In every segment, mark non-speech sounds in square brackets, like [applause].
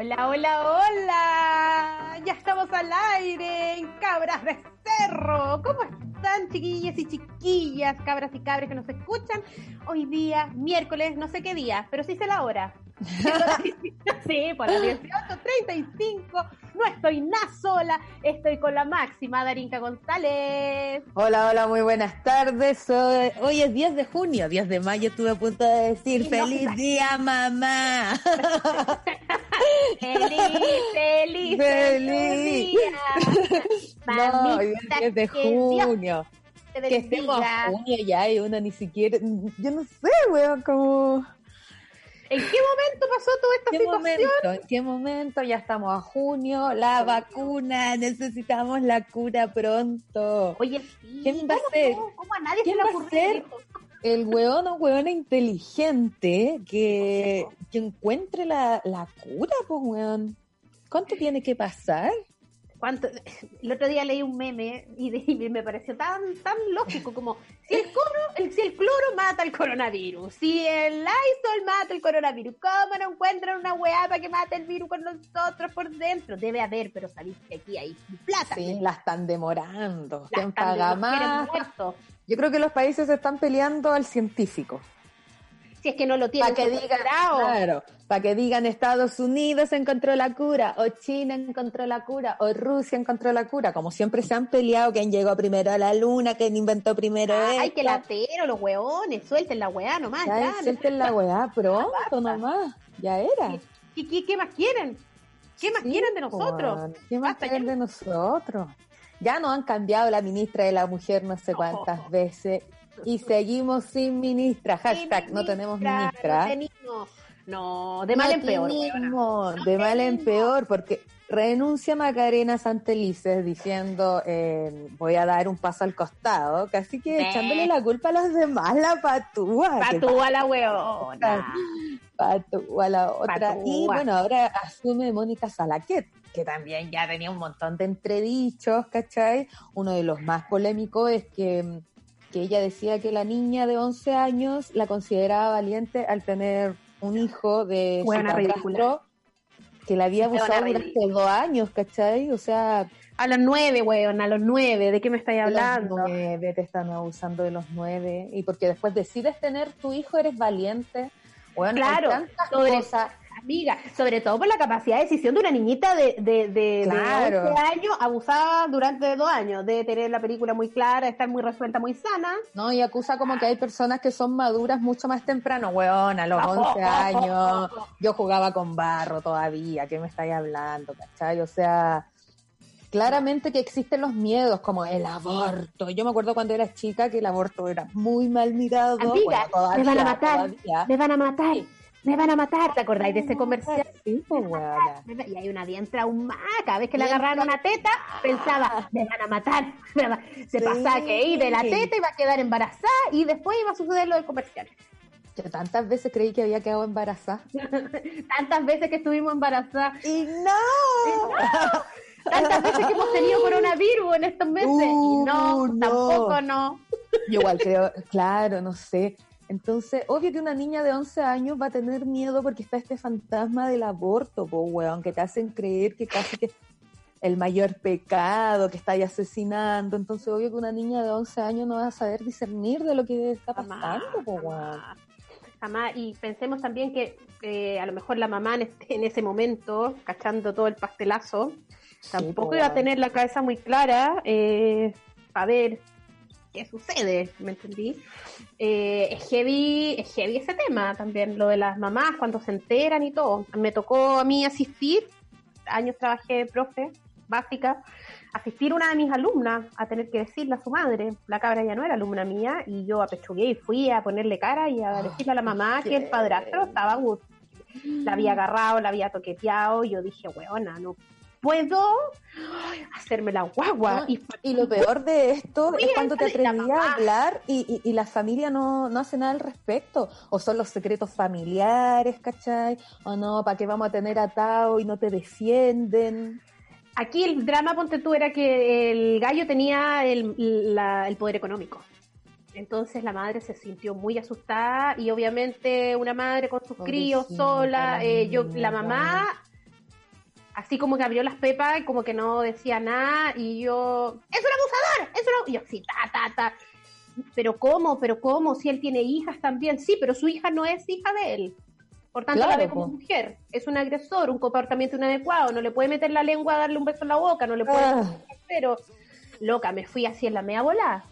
Hola, hola, hola. Ya estamos al aire en Cabras de Cerro. ¿Cómo están, chiquillas y chiquillas, cabras y cabres que nos escuchan? Hoy día, miércoles, no sé qué día, pero sí sé la hora. [laughs] sí, por las 18.35. No estoy nada sola, estoy con la máxima Darinka González. Hola, hola, muy buenas tardes. Hoy, hoy es 10 de junio, 10 de mayo estuve a punto de decir Sí, feliz día, mamá. [laughs] [laughs] Feliz, feliz, Feliz. [laughs] no, hoy es Mamita, 10 de junio. Que estemos a junio ya y uno ni siquiera, yo no sé, weón, como... ¿En qué momento pasó toda esta ¿Qué situación? momento? ¿En qué momento? Ya estamos a junio, la vacuna, necesitamos la cura pronto. Oye, sí, ¿Quién va a ¿cómo ser? ¿Cómo a nadie ¿Quién se le va a ocurrió? El weón o weona inteligente que, que encuentre la, la cura, pues weón. ¿Cuánto tiene que pasar? ¿Cuánto? [laughs] El otro día leí un meme y, de- [laughs] y me pareció tan tan lógico como si el cloro, el, si el cloro mata el coronavirus, si el Lysol mata el coronavirus, ¿cómo no encuentran una weá para que mate el virus con nosotros por dentro? Debe haber, pero sabéis que aquí hay plata. Sí, la están demorando. La ¿Quién están paga más? Yo creo que los países están peleando al científico. Si es que no lo tienen Para que digan, claro, para que digan Estados Unidos encontró la cura, o China encontró la cura, o Rusia encontró la cura. Como siempre se han peleado, quién llegó primero a la luna, quién inventó primero Ay, esto. que latero, los hueones, suelten la weá nomás. Ya, Ya, suelten la weá pronto basta. nomás. Ya era. ¿Qué, qué, qué más quieren? ¿Qué más Sí, quieren de nosotros? ¿Qué más Basta quieren ya. de nosotros? Ya nos han cambiado la ministra de la mujer no sé cuántas veces y seguimos sin ministra. Hashtag no tenemos No ministra. tenemos. No, de mal en peor. de mal en peor, porque renuncia Macarena Santelices diciendo eh, voy a dar un paso al costado, casi que echándole la culpa a los demás, la patúa. Patúa la weona. Patúa la otra. Patúa. Y bueno, ahora asume Mónica Salaquet, que también ya tenía un montón de entredichos, ¿cachai? Uno de los más polémicos es que, que ella decía que la niña de 11 años la consideraba valiente al tener un hijo de su padrastro ridícula. que la había abusado durante dos años, ¿cachai? O sea, A los nueve, weón, a los nueve. ¿De qué me estáis de los hablando? nueve, te están abusando de los nueve, y porque después decides tener tu hijo, eres valiente. Bueno, Claro, hay tantas sobre- cosas. Amiga, sobre todo por la capacidad de decisión de una niñita de, de, de, Claro. de 11 años, abusada durante dos años, de tener la película muy clara, estar muy resuelta, muy sana. No, y acusa como que hay personas que son maduras mucho más temprano, weón, a los [laughs] 11 años, yo jugaba con barro todavía, ¿qué me estáis hablando, cachai? O sea, claramente que existen los miedos, como el aborto. Yo me acuerdo cuando era chica que el aborto era muy mal mirado. Amiga, bueno, todavía, me van a matar, todavía. me van a matar, me van a matar. ¿Te acordáis de ese comercial? Sí, pues. Y hay una bien traumada, cada vez que le agarraron una teta, pensaba, me van a matar. [laughs] Se Sí. pasaba que ahí de la teta iba a quedar embarazada y después iba a suceder lo del comercial. Yo tantas veces creí que había quedado embarazada. [laughs] Tantas veces que estuvimos embarazadas, ¡Y no! tantas veces que hemos tenido coronavirus en estos meses. y no, Uh, no. tampoco no. Yo igual creo, claro, no sé. Entonces, obvio que una niña de 11 años va a tener miedo porque está este fantasma del aborto, po, weón, que te hacen creer que casi que el mayor pecado, que está ahí asesinando. Entonces, obvio que una niña de 11 años no va a saber discernir de lo que está pasando, po, weón. jamás. Y pensemos también que eh, a lo mejor la mamá en, este- en ese momento, cachando todo el pastelazo, tampoco po, iba a tener la cabeza muy clara eh, para ver qué sucede, ¿me entendí? Eh, es, heavy, es heavy ese tema también, lo de las mamás cuando se enteran y todo. Me tocó a mí asistir, años trabajé de profe básica, asistir una de mis alumnas a tener que decirle a su madre, la cabra ya no era alumna mía, y yo apechugué y fui a ponerle cara y a decirle a la mamá que el padrastro estaba la había agarrado, la había toqueteado, y yo dije, weona, no puedo hacerme la guagua. No, Y Y lo peor de esto es cuando te atrevías a hablar y, y, y la familia no, no hace nada al respecto. O son los secretos familiares, ¿cachai? O no, ¿para qué vamos a tener atado y no te defienden? Aquí el drama, ponte tú, era que el gallo tenía el, la- el poder económico. Entonces la madre se sintió muy asustada y obviamente una madre con sus críos sola, la eh, yo, la mamá, así como que abrió las pepas y como que no decía nada y yo, es un abusador, es un abu-". y yo, sí, ta, ta, ta. Pero ¿cómo? ¿Pero cómo? Si él tiene hijas también. Sí, pero su hija no es hija de él. Por tanto, Claro, la ve como po. mujer. Es un agresor, un comportamiento inadecuado. No le puede meter la lengua a darle un beso en la boca, no le puede... Ah. Pero, loca, me fui así en la media volada.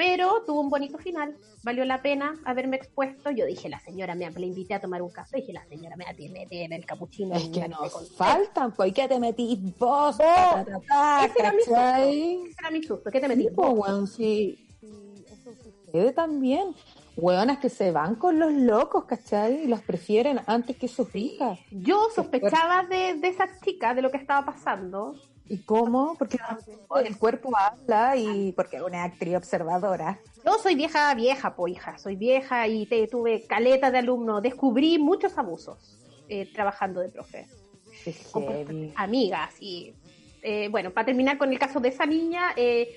Pero tuvo un bonito final. Valió la pena haberme expuesto. Yo dije, la señora me le invité a tomar un café. Dije, la señora me va a meter en el capuchino. Es que nos con- faltan, pues, ¿y qué te metís vos? Ta, ta, ta, Ese era mi susto. Ese era mi susto. ¿Qué te Sí, metiste? pues, weón, sí. Sí, Eso sucede también. Hueonas que se van con los locos, ¿cachai? Y los prefieren antes que sus hijas. Yo sospechaba de, de esa chica, de lo que estaba pasando. ¿Y cómo? Porque el cuerpo habla y porque es una actriz observadora. Yo soy vieja, vieja, po hija. Soy vieja y te, tuve caleta de alumnos. Descubrí muchos abusos eh, trabajando de profe. Con amigas y eh, bueno para terminar con el caso de esa niña eh,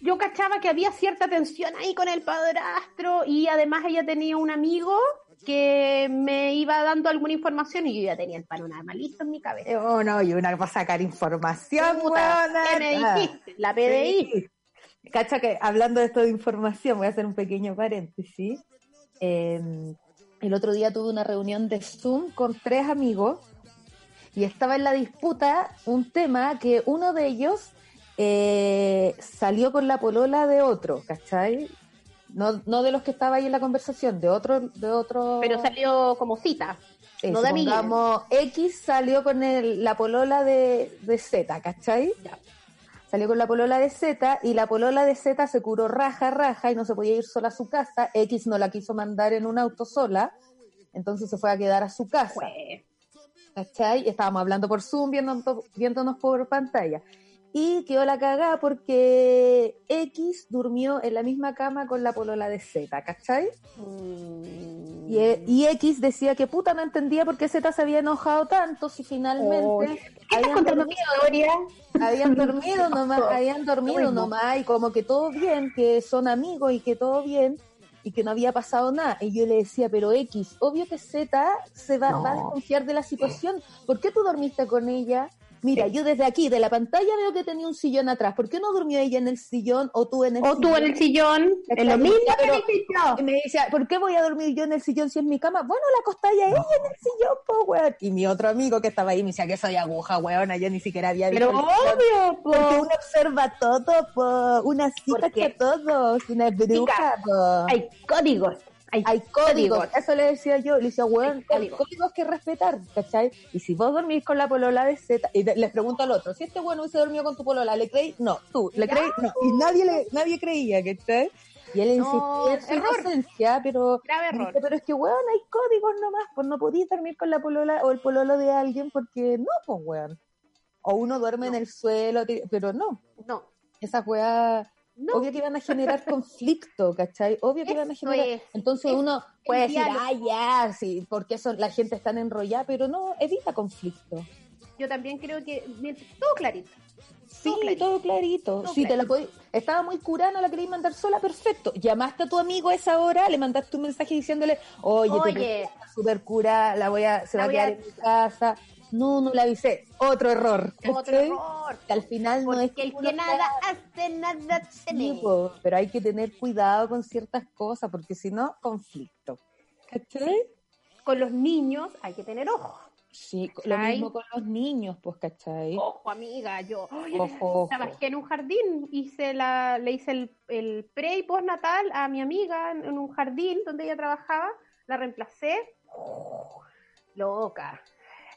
yo cachaba que había cierta tensión ahí con el padrastro y además ella tenía un amigo que me iba dando alguna información y yo ya tenía el panorama listo en mi cabeza. Oh, no, y una para sacar información, Puta. ¿Qué me dijiste? La PDI. Sí. Cacha que hablando de esto de información, voy a hacer un pequeño paréntesis. Eh, el otro día tuve una reunión de Zoom con tres amigos y estaba en la disputa un tema que uno de ellos eh, salió con la polola de otro, ¿cachai? No, no de los que estaba ahí en la conversación, de otro, de otro. Pero salió como cita. Eh, no de supongamos, X salió con el- la polola de, de Z, ¿cachai? Ya. Salió con la polola de Z y la polola de Z se curó raja, raja y no se podía ir sola a su casa. X no la quiso mandar en un auto sola, entonces se fue a quedar a su casa. Fue. ¿cachai? Estábamos hablando por Zoom, viendo- viéndonos por pantalla. Y quedó la cagada porque X durmió en la misma cama con la polola de Z, ¿cachai? Mm. Y, e- y X decía que puta no entendía por qué Z se había enojado tanto si finalmente Oy, ¿Qué estás habían historia? habían [laughs] dormido nomás, habían dormido nomás y como que todo bien, que son amigos y que todo bien y que no había pasado nada. Y yo le decía, pero X, obvio que Z se va, va a desconfiar de la situación. ¿Por qué tú dormiste con ella? Mira, yo desde aquí, de la pantalla, veo que tenía un sillón atrás. ¿Por qué no durmió ella en el sillón o tú en el O sillón? tú en el sillón, en lo mismo que yo. Y me decía, ¿por qué voy a dormir yo en el sillón si es mi cama? Bueno, la acostáis a ella en el sillón, po, weón. Y mi otro amigo que estaba ahí me decía que soy aguja, weona, yo ni siquiera había visto Pero obvio, po. Porque uno observa todo, po. Una cita Porque- a todos, una bruja, po. hay códigos. Hay, Hay códigos, códigos. eso le decía yo, le decía, weón, Hay hay códigos. códigos que respetar, ¿cachai? Y si vos dormís con la polola de Z, y les pregunto al otro, si este bueno hubiese dormido con tu polola, ¿le creí? No, tú, ¿le creí? No, y nadie le, nadie creía, ¿cachai? Y él insistía en su error. inocencia, pero, Grave error. pero es que, weón, hay códigos nomás, pues no podías dormir con la polola o el pololo de alguien porque no, pues, weón. O uno duerme en el suelo, pero no, No, esas weas, no. obvio que iban a generar conflicto, ¿cachai? Obvio que iban a generar... es. Entonces Es uno puede decir, ah, ya, sí, porque eso, la gente está enrollada, pero no, evita conflicto. Yo también creo que todo clarito. Sí, clarito. todo clarito. Todo Sí, te la clarito. podí- estaba muy curada, no la querías mandar sola, perfecto. Llamaste a tu amigo a esa hora, le mandaste un mensaje diciéndole, oye, Oye. súper curada, la voy a, se La va a quedar a- en mi casa. No, no la avisé. Otro error. Otro error. Que al final no es Porque el que nada hace, nada po, pero hay que tener cuidado con ciertas cosas, porque si no, conflicto. ¿Cachai? Con los niños hay que tener ojo. Sí, lo mismo con los niños, pues, ¿cachai? Ojo, amiga, yo Ojo, ojo. trabajé en un jardín, hice la, le hice el, el pre y postnatal a mi amiga en, en un jardín donde ella trabajaba, la reemplacé. Loca.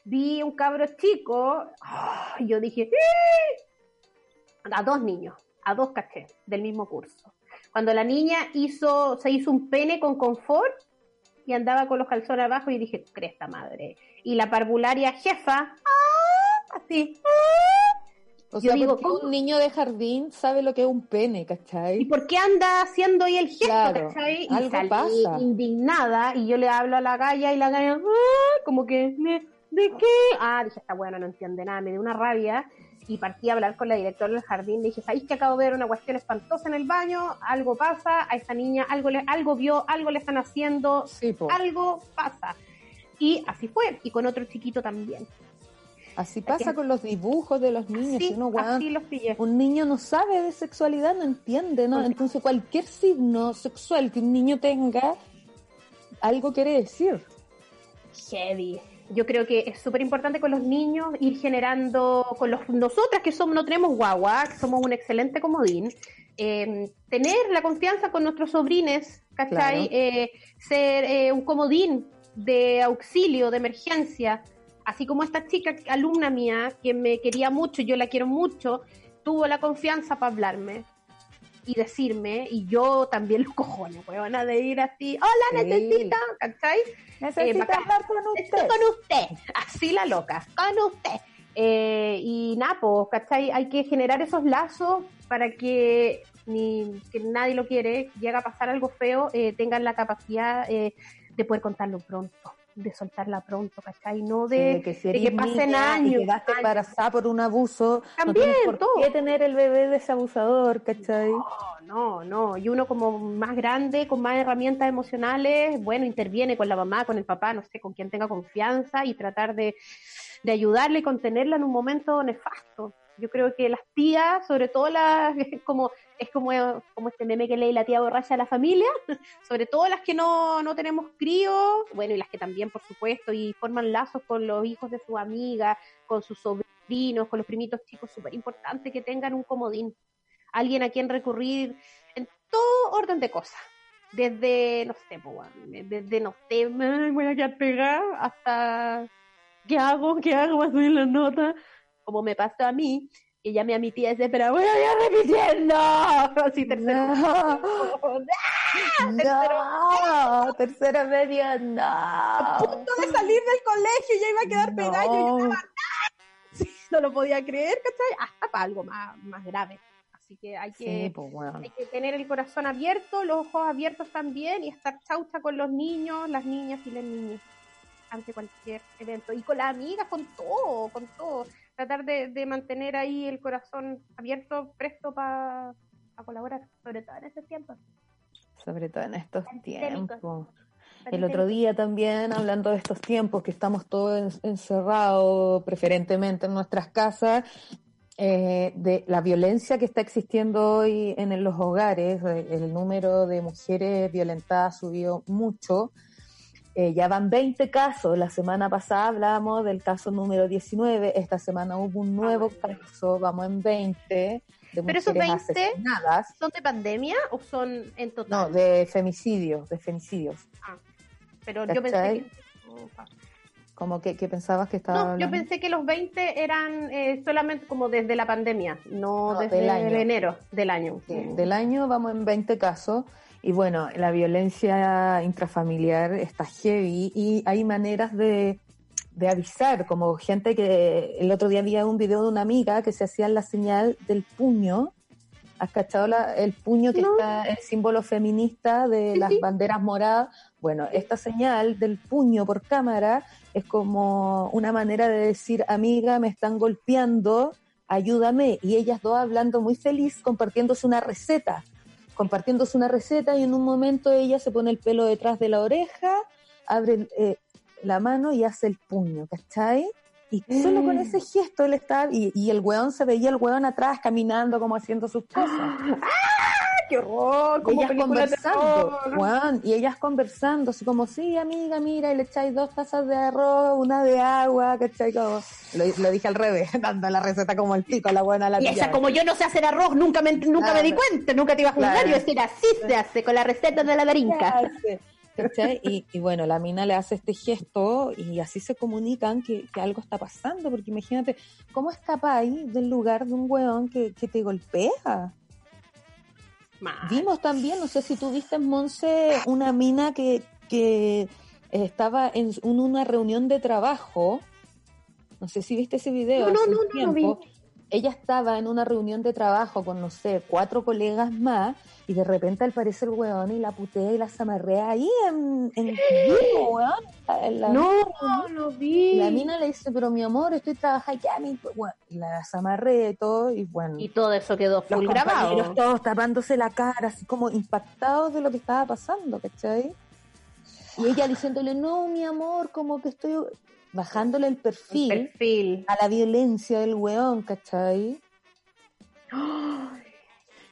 Vi un cabro chico, ¡ah! y yo dije, ¡Eh! a dos niños, a dos cachés del mismo curso. Cuando la niña hizo, se hizo un pene con confort y andaba con los calzones abajo y dije, cresta madre. Y la parvularia jefa, ¡ah! así, O Yo sea, digo, ¿cómo? un niño de jardín sabe lo que es un pene, ¿Y ¿cachai? por qué anda haciendo ahí el gesto, Claro, cachai? Y algo salí pasa. indignada y yo le hablo a la galla y la galla, ¡ah! como que, ¿me- ¿de qué? Ah, dije, está bueno, no entiende nada, me dio una rabia y partí a hablar con la directora del jardín. Le dije, ¿sabéis que acabo de ver una cuestión espantosa en el baño? Algo pasa, a esta niña algo, le, algo vio, algo le están haciendo, Sí, algo pasa. Y así fue, y con otro chiquito también. Así pasa con los dibujos de los niños. Sí, uno, así los un niño no sabe de sexualidad, no entiende, ¿no? Porque- Entonces cualquier signo sexual que un niño tenga, algo quiere decir. Heavy. Yo creo que es súper importante con los niños ir generando, con los nosotras que somos, no tenemos guagua, que somos un excelente comodín, eh, tener la confianza con nuestros sobrines, ¿cachai? Claro. Eh, ser eh, un comodín de auxilio, de emergencia, así como esta chica, alumna mía, que me quería mucho, yo la quiero mucho, tuvo la confianza para hablarme y decirme, y yo también los cojones, huevona, de ir así, hola, Sí. necesita, ¿cachai? Necesita bacán. hablar con Estoy usted. con usted, así la loca, con usted. Eh, y pues, ¿cachai? Hay que generar esos lazos para que ni que nadie lo quiere, llega a pasar algo feo, eh, tengan la capacidad eh, de poder contarlo pronto, de soltarla pronto, ¿cachai? No de, Sí, que si de que pasen años. y quedaste años. embarazada por un abuso, no También, tienes por todo. qué tener el bebé de ese abusador, ¿cachai? No, no, no. Y uno como más grande, con más herramientas emocionales, bueno, interviene con la mamá, con el papá, no sé, con quien tenga confianza y tratar de, de ayudarle y contenerla en un momento nefasto. Yo creo que las tías, sobre todo las, [laughs] como, es como, como este meme que leí la tía borracha de la familia, [laughs] sobre todo las que no, no tenemos críos, bueno, y las que también, por supuesto, y forman lazos con los hijos de su amiga, con sus sobrinos, con los primitos chicos, súper importante que tengan un comodín alguien a quien recurrir en todo orden de cosas. Desde, no sé, desde, no sé, voy a quedar pegada, hasta, ¿qué hago? ¿Qué hago? ¿Va a subir la nota? Como me pasó a mí, que llamé a mi tía desesperada, voy a ir repitiendo. [laughs] Así, tercero. No, [laughs] tercero medio, A no. punto de salir del colegio, ya iba a quedar pegada, yo No. lloraba, Sí, no lo podía creer, ¿cachai? Hasta para algo más, más grave. Así que hay que... Sí, pues bueno. Hay que tener el corazón abierto, los ojos abiertos también y estar chaucha con los niños, las niñas y las niñas ante cualquier evento. Y con las amigas, con todo, con todo. Tratar de, de mantener ahí el corazón abierto, presto para colaborar, sobre todo en estos tiempos. Sobre todo en estos tiempos. El otro día también, hablando de estos tiempos que estamos todos en- encerrados, preferentemente en nuestras casas, eh, de la violencia que está existiendo hoy en, los hogares, eh, el número de mujeres violentadas subió mucho. Eh, ya van 20 casos. La semana pasada hablábamos del caso número 19. Esta semana hubo un nuevo bueno. caso, vamos en 20, de Pero esos 20 asesinadas. ¿Son de pandemia o son en No, total? de femicidios, de femicidios. Pero yo pensé ¿cachai? que... Opa. Como que, que pensabas que estaba No, yo hablando? pensé que los 20 eran eh, solamente como desde la pandemia, no, No, desde del enero del año. Sí, del año vamos en 20 casos y bueno, la violencia intrafamiliar está heavy y hay maneras de, de avisar, como gente que el otro día había un video de una amiga que se hacía la señal del puño. ¿Has cachado la- el puño que No. está el símbolo feminista de las banderas moradas? Bueno, esta señal del puño por cámara es como una manera de decir, amiga, me están golpeando, ayúdame. Y ellas dos hablando muy feliz, compartiéndose una receta, compartiéndose una receta y en un momento ella se pone el pelo detrás de la oreja, abre eh, la mano y hace el puño, ¿cachai? Y solo con ese gesto él estaba, y, y el weón se veía el weón atrás caminando como haciendo sus cosas. ¡Qué horror! Como ellas conversando, weón, y ellas conversando, así como, sí, amiga, mira, y le echáis dos tazas de arroz, una de agua, ¿cachai? Como, lo, lo dije al revés, [laughs] dando la receta como el pico, la buena la Y ella, pillaba. como yo no sé hacer arroz, nunca me, nunca Claro. me di cuenta, nunca te iba a juzgar. Claro. Yo decía, así se hace, con la receta de la darinca. [laughs] Y, y bueno, la mina le hace este gesto y así se comunican que, que algo está pasando, porque imagínate, ¿cómo escapáis del lugar de un weón que, que te golpea? Mal. Vimos también, no sé si tú viste en Monse, una mina que, que eh, estaba en un- una reunión de trabajo. No sé si viste ese video. No, no, no, no tiempo. vi. Ella estaba en una reunión de trabajo con, no sé, cuatro colegas más y de repente aparece el weón y la putea y la zamarrea ahí en, en vivo, weón. en la- No, lo vi. la mina le dice, pero mi amor, estoy trabajando ya, mi... Bueno, y la zamarrea y todo y bueno Y todo eso quedó full grabado. todos tapándose la cara, así como impactados de lo que estaba pasando, ¿cachai? Y ella diciéndole, no, mi amor, como que estoy bajándole el perfil El perfil. a la violencia del weón, ¿cachai?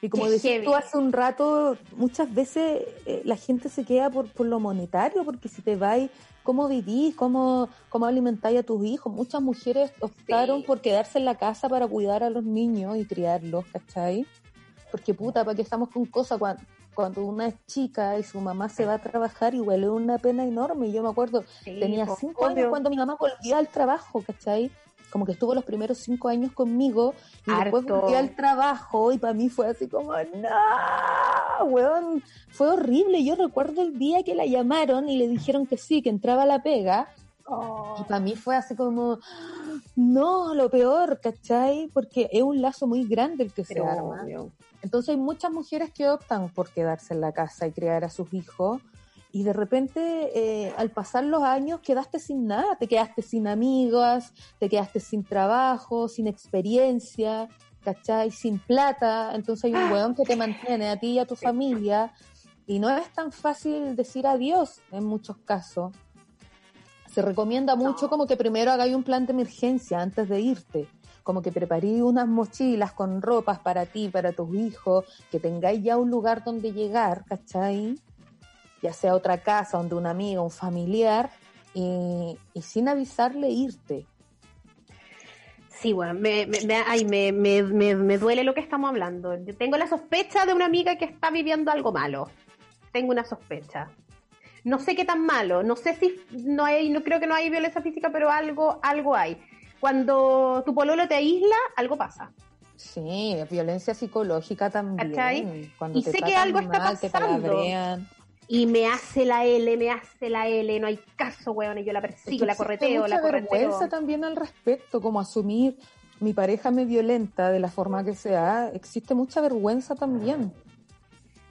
Y como decías heavy. tú hace un rato, muchas veces eh, la gente se queda por, por lo monetario, porque si te vais, ¿cómo vivís? ¿Cómo, cómo alimentáis a tus hijos? Muchas mujeres optaron Sí. por quedarse en la casa para cuidar a los niños y criarlos, ¿cachai? Porque puta, ¿para qué estamos con cosas cuando, cuando una es chica y su mamá se va a trabajar y huele una pena enorme? Yo me acuerdo, Sí, Tenía cinco obvio. años cuando mi mamá volvía al trabajo, ¿cachai? Como que estuvo los primeros cinco años conmigo y después volví al trabajo y para mí fue así como, no, weón, fue horrible. Yo recuerdo el día que la llamaron y le dijeron que sí, que entraba a la pega Oh. y para mí fue así como, no, lo peor, ¿cachai? Porque es un lazo muy grande el que se arma. obvio. Entonces hay muchas mujeres que optan por quedarse en la casa y criar a sus hijos y de repente eh, al pasar los años quedaste sin nada, te quedaste sin amigas, te quedaste sin trabajo, sin experiencia, ¿cachai? Sin plata, entonces hay un weón que te mantiene a ti y a tu familia y no es tan fácil decir adiós en muchos casos. Se recomienda mucho No. como que primero hagáis un plan de emergencia antes de irte como que preparí unas mochilas con ropas para ti, para tus hijos, que tengáis ya un lugar donde llegar, ¿cachai? Ya sea otra casa, donde un amigo, un familiar, y, y sin avisarle irte. Sí, bueno, me, me, me- ay, me, me, me, me duele lo que estamos hablando. Yo tengo la sospecha de una amiga que está viviendo algo malo. Tengo una sospecha. No sé qué tan malo, no sé si no hay, no creo que no hay violencia física, pero algo, algo hay. Cuando tu pololo te aísla, algo pasa. Sí, violencia psicológica también. ¿Cachai? Cuando Y te sé que algo está mal, pasando. Y me hace la L, me hace la L, no hay caso, weón, y yo la Es persigo, que la correteo, mucha la correteo. vergüenza también al respecto, como asumir mi pareja me violenta de la forma que sea, existe mucha vergüenza también.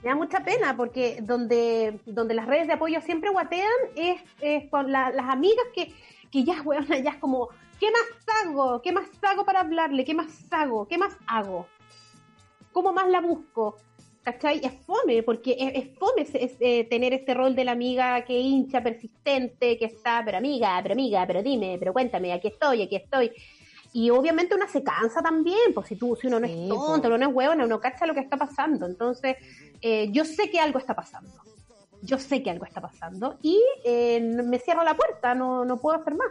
Me da mucha pena porque donde, donde las redes de apoyo siempre guatean es, es con la- las amigas que, que ya, weón, ya es como, ¿qué más hago? ¿Qué más hago para hablarle? ¿Qué más hago? ¿Qué más hago? ¿Cómo más la busco? ¿Cachai? Es fome, porque es, fome eh, tener este rol de la amiga que hincha, persistente, que está, pero amiga, pero amiga, pero dime, pero cuéntame, aquí estoy, aquí estoy. Y obviamente una se cansa también, pues si tú, si uno no Sí, es tonto, pues. uno no es huevona, uno cacha lo que está pasando. Entonces, eh, yo sé que algo está pasando. Yo sé que algo está pasando. Y eh, me cierro la puerta, no, no puedo hacer más.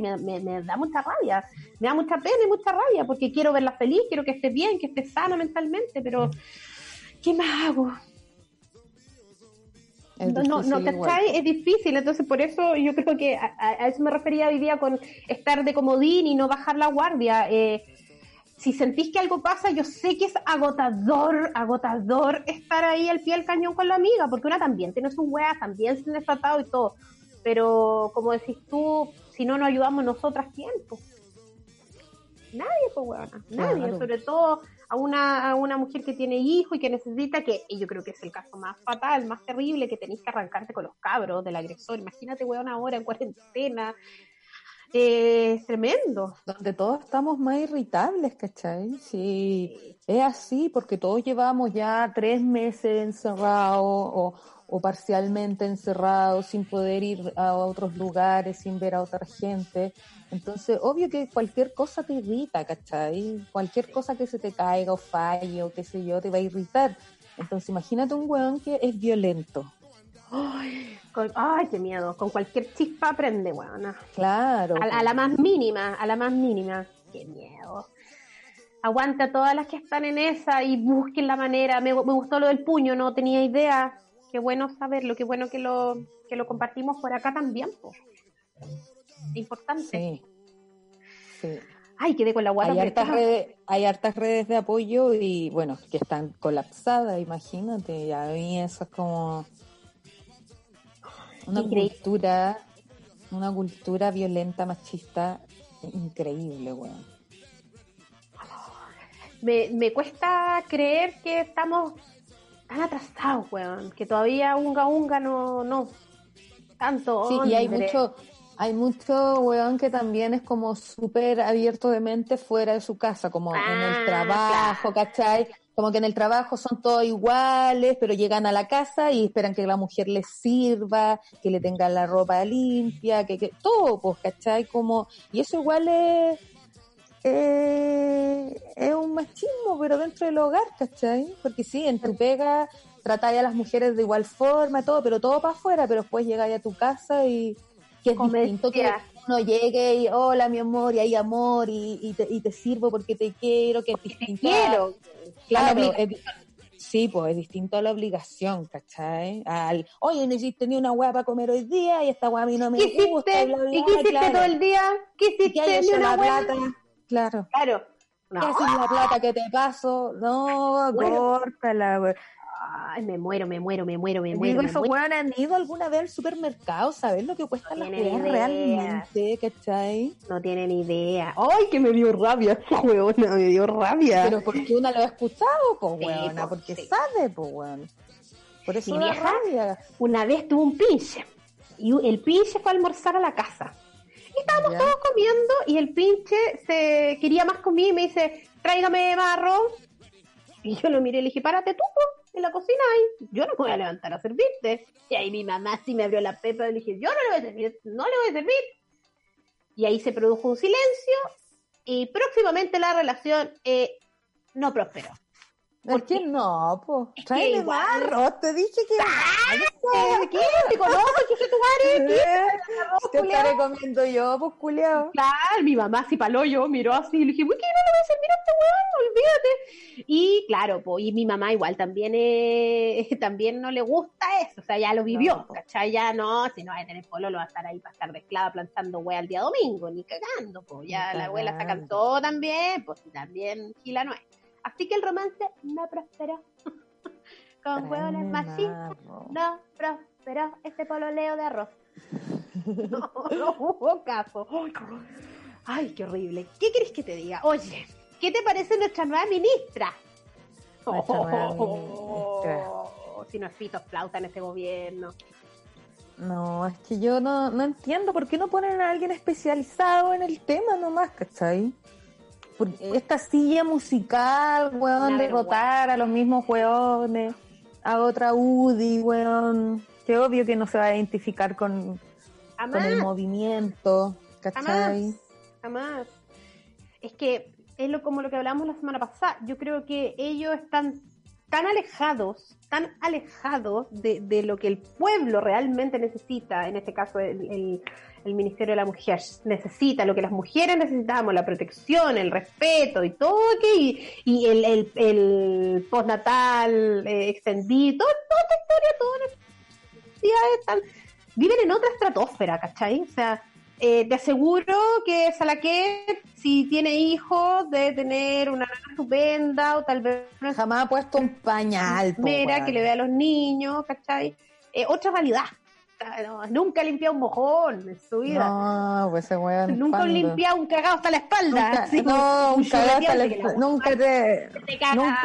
Me- me da mucha rabia, me da mucha pena y mucha rabia, porque quiero verla feliz, quiero que esté bien, que esté sana mentalmente, pero ¿qué más hago? Es no, no. ¿cachai? Es difícil, entonces por eso yo creo que a, eso me refería hoy día con estar de comodín y no bajar la guardia. Eh, si sentís que algo pasa, yo sé que es agotador, agotador estar ahí al pie del cañón con la amiga, porque una también tiene sus weas, también se tiene tratado y todo. Pero como decís tú, si no nos ayudamos nosotras, ¿quién? Pues? Nadie, pues weona, nadie. Claro. Sobre todo a una, a una mujer que tiene hijo y que necesita que, y yo creo que es el caso más fatal, más terrible, que tenéis que arrancarte con los cabros del agresor. Imagínate, weón, ahora en cuarentena. Eh, es tremendo. donde todos estamos más irritables, ¿cachai? Sí, es así, porque todos llevamos ya tres meses encerrados o, o parcialmente encerrados, sin poder ir a otros lugares, sin ver a otra gente. Entonces, obvio que cualquier cosa te irrita, ¿cachai? Cualquier cosa que se te caiga o falle o qué sé yo, te va a irritar. Entonces, imagínate un weón que es violento. Ay, con- ay, qué miedo. Con cualquier chispa prende, weona. Claro. A, a la más mínima, a la más mínima. Qué miedo. Aguanta a todas las que están en esa y busquen la manera. Me, me gustó lo del puño, no tenía idea. Qué bueno saberlo, qué bueno que lo, que lo compartimos por acá también. Po. Importante. Sí. Sí. Ay, quedé con la guata. Hay hartas, redes, hay hartas redes de apoyo y bueno, que están colapsadas, imagínate. Y a mí eso es como una Increíble. cultura, una cultura violenta, machista, increíble, weón. me, me cuesta creer que estamos tan atrasados, weón. Que todavía unga unga no, no. Tanto. Sí, y hay mucho, hay mucho weón que también es como súper abierto de mente fuera de su casa, como en Ah, el trabajo, ¿cachai? Como que en el trabajo son todos iguales, pero llegan a la casa y esperan que la mujer les sirva, que le tengan la ropa limpia, que, que todo, pues, ¿cachai? Como, y eso igual es, eh, es un machismo, pero dentro del hogar, ¿cachai? Porque sí, en tu pega tratáis a las mujeres de igual forma, todo, pero todo para afuera, pero después llegáis a tu casa y que es distinto que uno llegue y hola mi amor, y hay amor, y, y, te, y te sirvo porque te quiero, que es Te distinto. quiero. Claro, es sí, pues es distinto a la obligación, ¿cachai? Al, oye, no hiciste ni una hueá para comer hoy día y esta hueá a mí no me ¿Qué gusta. hiciste? bla, bla, ¿Y qué hiciste claro. todo el día? ¿Qué ¿Y hiciste? hay Ni una plata? Claro. Claro. ¿Qué No. haces la plata que te paso? No, Bueno. córtala, güey. Ay, me muero, me muero, me muero, me Digo, muero. me esos han ido alguna vez al supermercado, ¿sabes lo que cuestan No weas idea. realmente, cachai? No tienen idea. ¡Ay, que me dio rabia esta huevona! Me dio rabia. Pero porque una lo ha escuchado, Sí, weona, po, porque sí. sabe, pues, weón. Por eso Mi vieja rabia. Una vez tuvo un pinche. Y el pinche fue a almorzar a la casa. Y estábamos Ya. todos comiendo y el pinche se quería más comida y me dice, tráigame más arroz. Y yo lo miré y le dije, párate tú, po, en la cocina ahí. Yo no me voy a levantar a servirte. Y ahí mi mamá sí me abrió la pepa y le dije, yo no le voy a servir, no le voy a servir. Y ahí se produjo un silencio y próximamente la relación eh, no prosperó. ¿Por qué no, pues? Que igual- más arroz, te dije que... [laughs] ¿Qué? ¿Te conozco? ¿Qué tu madre? ¿Qué? ¿Qué [laughs] estaré comiendo yo, pues, culiao? Claro, mi mamá así paló yo, miró así y le dije, ¿por qué no le voy a servir a este weón? Olvídate. Y claro, po, y mi mamá igual también eh, [laughs] también no le gusta eso, o sea, ya lo vivió, No, po. ¿cachai? Ya no, si no va a tener polo, lo va a estar ahí para estar de esclava plantando wea el día domingo, ni cagando, pues ya la abuela se cansó también, pues y también Gila no es. Así que el romance no prosperó. [laughs] Con más machistas no prosperó este pololeo de arroz. [laughs] [laughs] No, no hubo caso. Ay, qué horrible. ¿Qué querés que te diga? Oye, ¿qué te parece nuestra nueva ministra? Nuestra nueva Oh, si no es pito flauta en este gobierno. No, es que yo no, no entiendo por qué no ponen a alguien especializado en el tema nomás, ¿cachai? Esta silla musical, weón, de rotar a los mismos weones, a otra UDI, weón, que obvio que no se va a identificar con, con el movimiento, ¿cachai? jamás. Es que es lo, como lo que hablamos la semana pasada. Yo creo que ellos están tan alejados, tan alejados de, de lo que el pueblo realmente necesita, en este caso el, el- el Ministerio de la Mujer necesita, lo que las mujeres necesitamos, la protección, el respeto y todo, que, y, y el, el, el postnatal eh, extendido, toda esta historia, todas las están, viven en otra estratosfera, ¿cachai? O sea, eh, te aseguro que Salaquet, si tiene hijos, debe tener una nana estupenda o tal vez Jamás ha puesto un pañal, weón. que le vea a los niños, ¿cachai? Eh, otra realidad. No, nunca ha limpiado un mojón en su vida. No, pues ese weón. nunca ¿cuándo? limpiado un cagado hasta la espalda. Nunca, así, no, un cagado hasta la- la nunca te, te caga, nunca,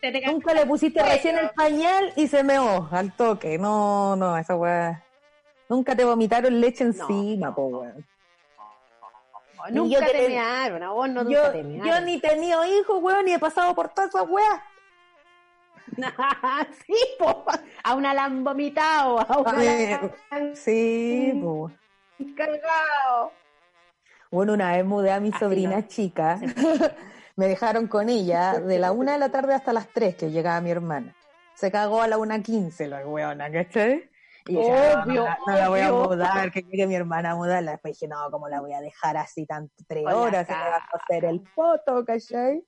te- te nunca le pusiste recién el pañal y se meó al toque. No, no, esa weá. Nunca te vomitaron leche encima, no, po weón. Nunca yo te te- mearon, a vos no nunca Yo, te yo mearon. ni he tenido hijos, weón, ni he pasado por todas esas weas. [laughs] sí, po, a una la han vomitado, a una la han Sí, po. cargado. Bueno, una vez mudé a mi Así sobrina no. chica. [laughs] Me dejaron con ella de la una de la tarde hasta las tres que llegaba mi hermana. Se cagó a la una quince la weona, ¿cachai? Y Obvio, no, la- no la voy a mudar, que llegue mi hermana a mudarla. Después dije, no, ¿cómo la voy a dejar así tanto? Tres horas, se me va a hacer el foto, ¿cachai?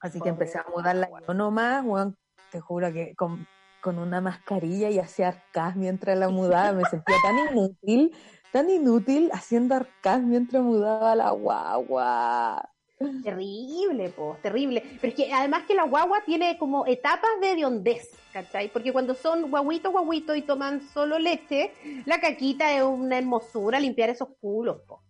Así que empecé a mudarla guagua. yo nomás, weón, te juro que con con una mascarilla y hacía arcas mientras la mudaba. Me sentía tan [laughs] inútil, tan inútil haciendo arcas mientras mudaba la guagua. Terrible, pues, terrible. Pero es que además que la guagua tiene como etapas de hondez, ¿cachai? Porque cuando son guaguitos, guaguitos y toman solo leche, la caquita es una hermosura limpiar esos culos, po.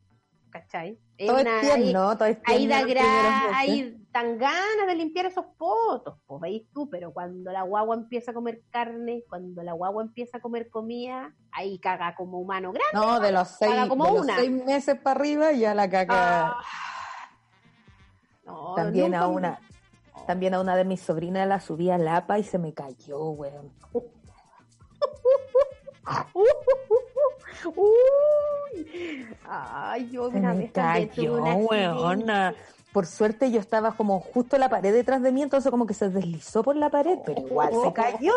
¿cachai? Es todo es tierno, todo es Ahí da gra ahí dan ganas de limpiar esos potos, pues veis tú, pero cuando la guagua empieza a comer carne, cuando la guagua empieza a comer comida, ahí caga como humano grande. No, de los seis, como de los seis meses para arriba ya la caga. Ah. también a una, también a una de mis sobrinas la subí a Lapa y se me cayó, weón. [laughs] Uy, ay, yo una vez cayó, weona. Por suerte yo estaba como justo la pared detrás de mí, entonces como que se deslizó por la pared, pero igual se cayó.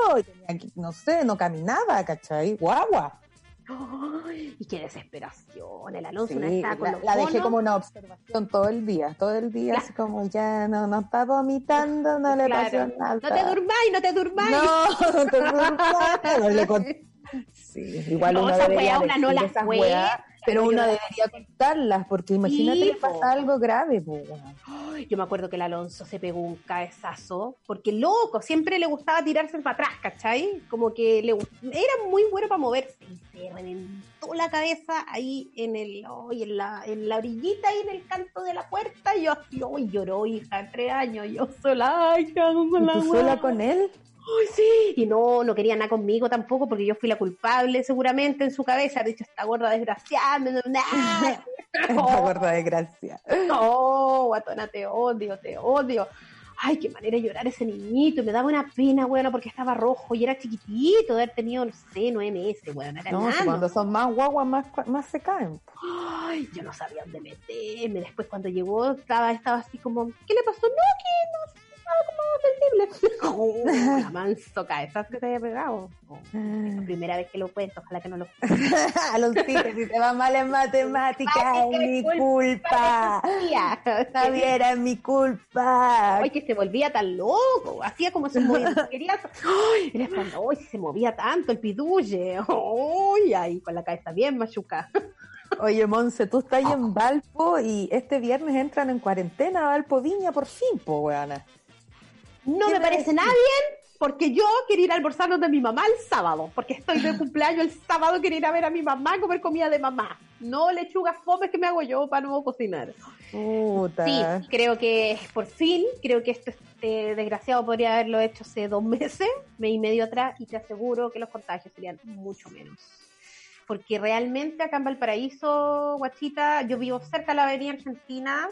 no sé, no caminaba, ¿cachai? Guagua. Ay, y qué desesperación. El Alonso no está con la, la dejé como una observación todo el día, todo el día, así como ya no, no está vomitando, no le pasó nada. No te durmáis, no te durmáis. No, no te durmáis. [laughs] no le Sí, igual no, uno debería una no la fue, pero uno debería contarlas, porque imagínate que pasa algo grave. yo me acuerdo que el Alonso se pegó un cabezazo, porque loco, siempre le gustaba tirarse para atrás, ¿cachai? Como que le era muy bueno para moverse, y se reventó la cabeza ahí en el, en la, en la orillita, ahí en el canto de la puerta, y yo así, oh, lloró, hija, tres años, yo sola, ay, ¿Y sola con él? ¡Ay, sí! Y no, no quería nada conmigo tampoco porque yo fui la culpable seguramente en su cabeza. Ha dicho, esta gorda desgraciada. esta gorda desgraciada. No, guatona, te odio, te odio. Ay, qué manera de llorar ese niñito. Y me daba una pena, bueno, porque estaba rojo y era chiquitito de haber tenido, no sé, nueve meses, bueno, era no, cuando son más guaguas, más, más se caen. Ay, yo no sabía dónde meterme. Después cuando llegó, estaba, estaba así como, ¿qué le pasó? No, que no sensible. [laughs] Oh, manso cabezas que te haya pegado. Oh, la primera vez que lo cuento, ojalá que no lo [laughs] Aloncito, si te va mal en matemáticas, es mi culpa. Sabía, era mi culpa. Ay, que se volvía tan loco. Hacía como se movía. Quería... Ay, era Ay, se movía tanto el pidulle. Ay, ahí con la cabeza bien machuca. Oye, Monse, tú estás ahí en Valpo y este viernes entran en cuarentena a Valpo Viña por fin, po, weana. No me parece nada bien, porque yo quería ir a almorzar de mi mamá el sábado, porque estoy de cumpleaños el sábado, quería ir a ver a mi mamá comer comida de mamá. No lechugas fomes que me hago yo para no cocinar. Sí, creo que por fin, creo que este, este, desgraciado podría haberlo hecho hace dos meses, mes y medio atrás, y te aseguro que los contagios serían mucho menos. Porque realmente acá en Valparaíso, Guachita, yo vivo cerca de la avenida Argentina,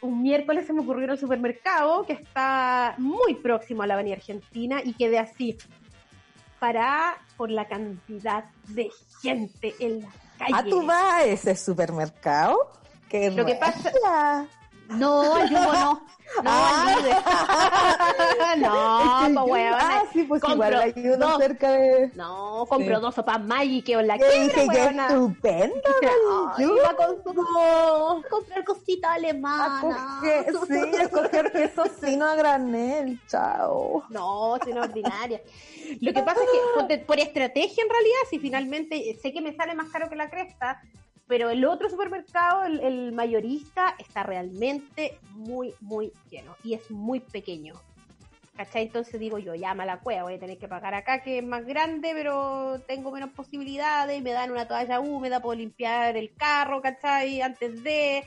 un miércoles se me ocurrió en el supermercado que está muy próximo a la Avenida Argentina y quedé así para por la cantidad de gente en la calle. ¿A tú vas a ese supermercado? Que Lo que pasa no, el Jumbo [laughs] no. No, ah. [laughs] no, pues weón. Ah, sí, pues compro igual hay uno dos, cerca de... No, compro sí. dos sopas Maggi que [laughs] la que dije que estupendo. Iba con su... comprar cosita alemana. sí, a coger queso sino a granel, chao. No, sino ordinaria. Lo que pasa es que por estrategia en realidad, si finalmente sé que me sale más caro que la cresta, pero el otro supermercado, el, mayorista, está realmente muy, muy lleno y es muy pequeño. ¿Cachai? Entonces digo yo, llama la cueva, voy a tener que pagar acá que es más grande, pero tengo menos posibilidades, me dan una toalla húmeda, puedo limpiar el carro, ¿cachai? Antes de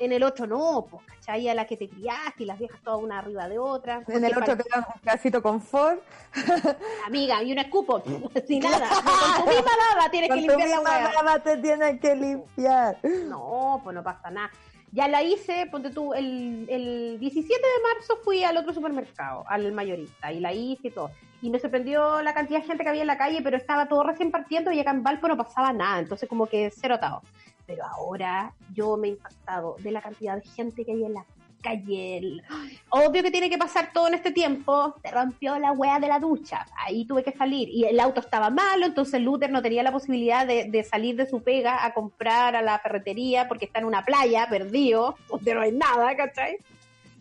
en el otro no, pues, ¿cachai? A la que te criaste y las viejas todas una arriba de otra. En el otro te dan un casito confort. [laughs] Amiga, y un escupo, [laughs] sin nada. Con tu [laughs] misma baba tienes que limpiar la hueá. baba te tienes que limpiar. No, pues no pasa nada. Ya la hice, ponte tú, el, el 17 de marzo fui al otro supermercado, al mayorista, y la hice y todo. Y me sorprendió la cantidad de gente que había en la calle, pero estaba todo recién partiendo y acá en Valpo no pasaba nada, entonces como que cero atado pero ahora yo me he impactado de la cantidad de gente que hay en la calle. Obvio que tiene que pasar todo en este tiempo. Se rompió la wea de la ducha. Ahí tuve que salir. Y el auto estaba malo, entonces Luther no tenía la posibilidad de, salir de su pega a comprar a la ferretería porque está en una playa, perdido, donde no hay nada, ¿cachai?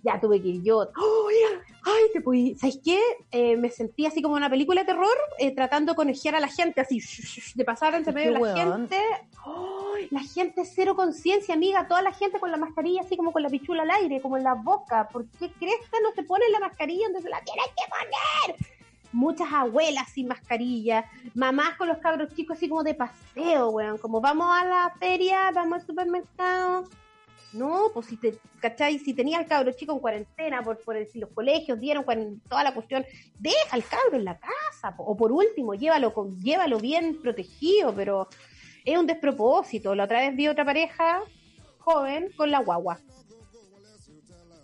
Ya tuve que ir yo. ¡Ay, ay te pude... ¿Sabes qué? Eh, me sentí así como una película de terror, eh, tratando de conegiar a la gente, así, de pasar entre medio de la gente. La gente cero conciencia, amiga, toda la gente con la mascarilla, así como con la pichula al aire, como en la boca. ¿Por qué cresta no se pone la mascarilla donde se la tiene que poner? muchas abuelas sin mascarilla, mamás con los cabros chicos así como de paseo, weón, como vamos a la feria, vamos al supermercado. No, pues si te, ¿cachai? Si tenías al cabro chico en cuarentena, por, por si los colegios dieron toda la cuestión, deja al cabro en la casa, o por último, llévalo, con, llévalo bien protegido, pero es un despropósito. La otra vez vi otra pareja joven con la guagua.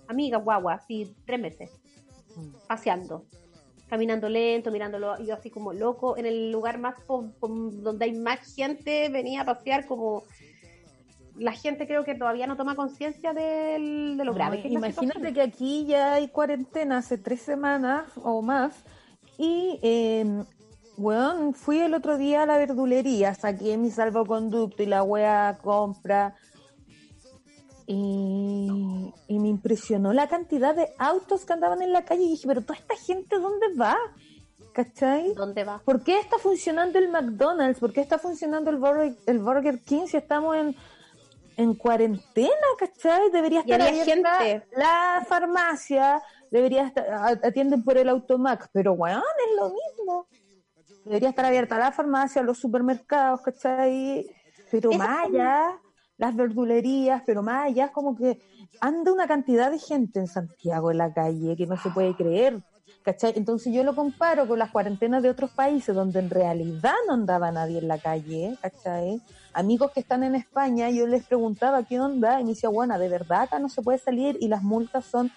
Amiga guagua, así tres meses, mm. paseando caminando lento, mirándolo, yo así como loco, en el lugar más donde hay más gente, venía a pasear como la gente creo que todavía no toma conciencia de lo grave que Imagínate que aquí ya hay cuarentena hace tres semanas o más y, bueno, em, fui el otro día a la verdulería, saqué mi salvoconducto y la wea compra y, me impresionó la cantidad de autos que andaban en la calle y dije, pero toda esta gente, ¿dónde va? ¿Cachai? ¿Dónde va? ¿Por qué está funcionando el McDonald's? ¿Por qué está funcionando el Burger, el Burger King si estamos en, en cuarentena, ¿cachai? Debería estar abierta gente. la farmacia, debería estar, atienden por el automac, pero bueno, es lo mismo. Debería estar abierta la farmacia, los supermercados, ¿cachai? Pero allá, las verdulerías, pero más allá como que anda una cantidad de gente en Santiago en la calle que no se puede creer. ¿Cachai? Entonces yo lo comparo con las cuarentenas de otros países donde en realidad no andaba nadie en la calle, ¿cachai? Amigos que están en España, yo les preguntaba qué onda y me decía, bueno, de verdad acá no se puede salir y las multas son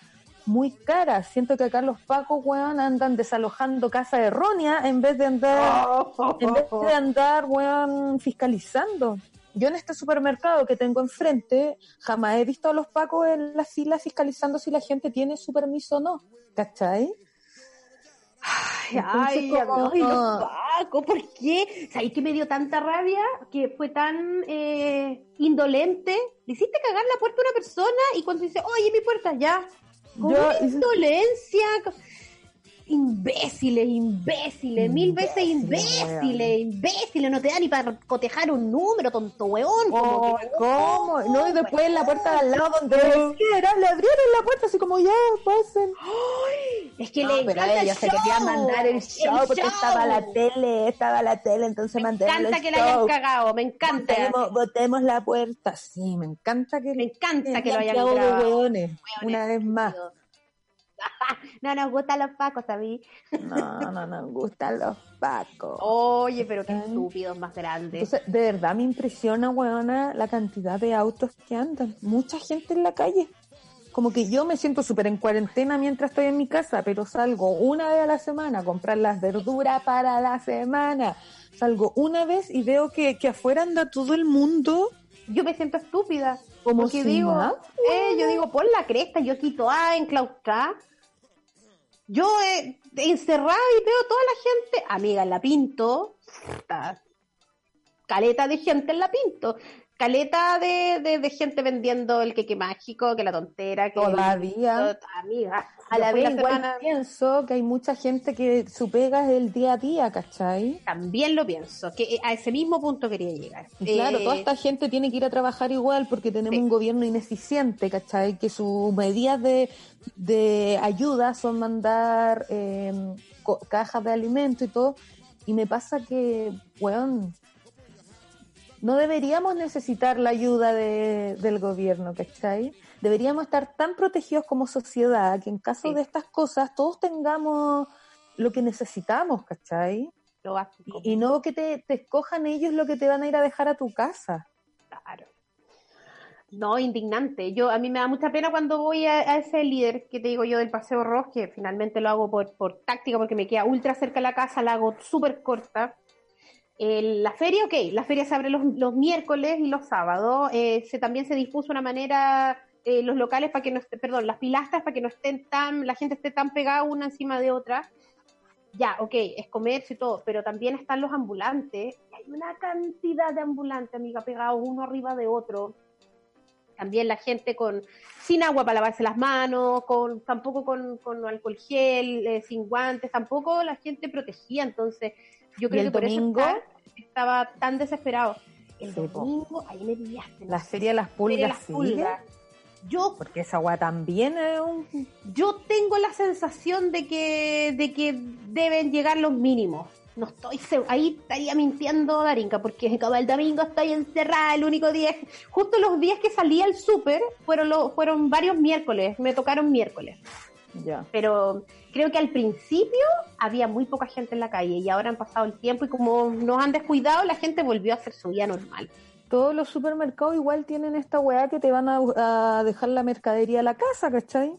muy caras. Siento que acá los pacos, weón, andan desalojando casa errónea en vez de andar, en vez de [laughs] andar, weón, fiscalizando. Yo en este supermercado que tengo enfrente jamás he visto a los pacos en la fila fiscalizando si la gente tiene su permiso o no. ¿Cachai? Ay, ay, ay, los pacos, ¿por qué? ¿Sabes que me dio tanta rabia? Que fue tan eh, indolente. Le hiciste cagar la puerta a una persona y cuando dice, oye, mi puerta ya. Con indolencia imbéciles, imbéciles, mil veces imbéciles, imbéciles, no te da ni para cotejar un número, tonto weón. Oh, ¿Cómo? No, y después en la puerta de al lado donde era, le abrieron la puerta así como ya, pasen. Ay, es que le pero ella se quería mandar el show porque estaba la tele, estaba la tele, entonces mandé el show. Me encanta que la hayan cagado, me encanta. Botemos, la puerta, sí, me encanta que Me encanta que lo hayan cagado. Una vez más. [laughs] no nos gustan los pacos, ¿sabí? no, no nos gustan los pacos. Oye, pero qué estúpidos más grandes. de verdad me impresiona, weona, la cantidad de autos que andan. Mucha gente en la calle. Como que yo me siento súper en cuarentena mientras estoy en mi casa, pero salgo una vez a la semana a comprar las verduras para la semana. Salgo una vez y veo que, que afuera anda todo el mundo yo me siento estúpida. Como que digo, eh, yo digo, pon la cresta, yo quito a enclauscar yo eh, encerrada y veo toda la gente, amiga, en la Pinto, caleta de gente en la Pinto, caleta de, de, gente vendiendo el queque mágico, que la tontera, que todavía, amiga, a la vez igual pienso que hay mucha gente que su pega es el día a día, ¿cachai? También lo pienso, que a ese mismo punto quería llegar. claro, toda eh, esta gente tiene que ir a trabajar igual porque tenemos un gobierno ineficiente, ¿cachai? Que sus medidas de, de ayuda son mandar eh, cajas de alimento y todo. Y me pasa que, weón, no deberíamos necesitar la ayuda de, del gobierno, ¿cachai? Deberíamos estar tan protegidos como sociedad que en caso de estas cosas todos tengamos lo que necesitamos, ¿cachai? Lo Y, no que te, te escojan ellos lo que te van a ir a dejar a tu casa. Claro. No, indignante. Yo a mí me da mucha pena cuando voy a, ese líder que te digo yo del Paseo Rojo, que finalmente lo hago por, por táctica porque me queda ultra cerca de la casa, la hago súper corta la feria, ok, la feria se abre los, los miércoles y los sábados. Eh, se, también se dispuso una manera eh, los locales para que no perdón, las pilastras para que no estén tan, la gente esté tan pegada una encima de otra. Ya, ok, es comercio y todo, pero también están los ambulantes. Hay una cantidad de ambulantes, amiga, pegados uno arriba de otro. también la gente con sin agua para lavarse las manos, con tampoco con, con alcohol gel, eh, sin guantes, tampoco la gente protegía, entonces yo creo que por domingo? eso estaba tan desesperado. El domingo, ahí me pillaste. La feria de las pulgas, las pulgas. Yo, porque esa agua también es un... yo tengo la sensación de que, de que deben llegar los mínimos. No estoy seguro. Ahí estaría mintiendo Darinka, porque como el domingo estoy encerrada, el único día. Justo los días que salí al súper fueron, los, fueron varios miércoles, me tocaron miércoles. Pero creo que al principio había muy poca gente en la calle y ahora han pasado el tiempo y como nos han descuidado, la gente volvió a hacer su vida normal. Todos los supermercados igual tienen esta weá que te van a, a dejar la mercadería a la casa, ¿cachai?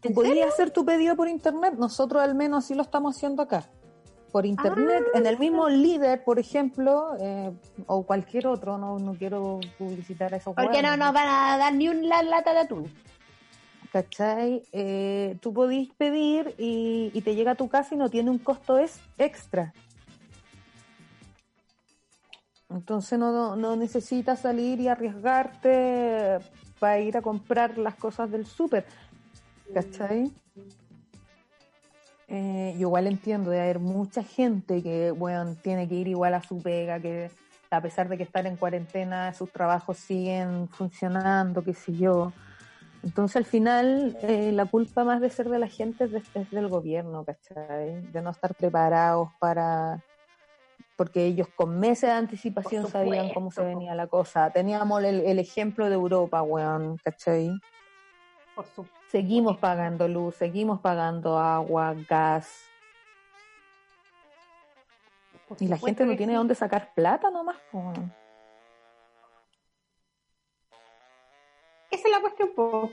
Tú ¿En podías hacer tu pedido por internet, nosotros al menos así lo estamos haciendo acá. Por internet, Ah. en el mismo líder, por ejemplo, eh, o cualquier otro, no, no quiero publicitar a esos Porque no nos van a dar ni una lata de atún. ¿Cachai? Eh, tú podís pedir y, y te llega a tu casa y no tiene un costo es extra. Entonces no, no necesitas salir y arriesgarte para ir a comprar las cosas del súper, ¿cachai? Eh, yo igual entiendo de haber mucha gente que, bueno, tiene que ir igual a su pega, que a pesar de que estar en cuarentena, sus trabajos siguen funcionando, qué sé yo. Entonces al final eh, la culpa más de ser de la gente es, de- es del gobierno, ¿cachai? De no estar preparados para... Porque ellos con meses de anticipación sabían cómo se venía la cosa. Teníamos el, el ejemplo de Europa, weón, ¿cachai? Por. Seguimos pagando luz, seguimos pagando agua, gas. por Y la gente no tiene sí. dónde sacar plata nomás. po. Esa es la cuestión, po.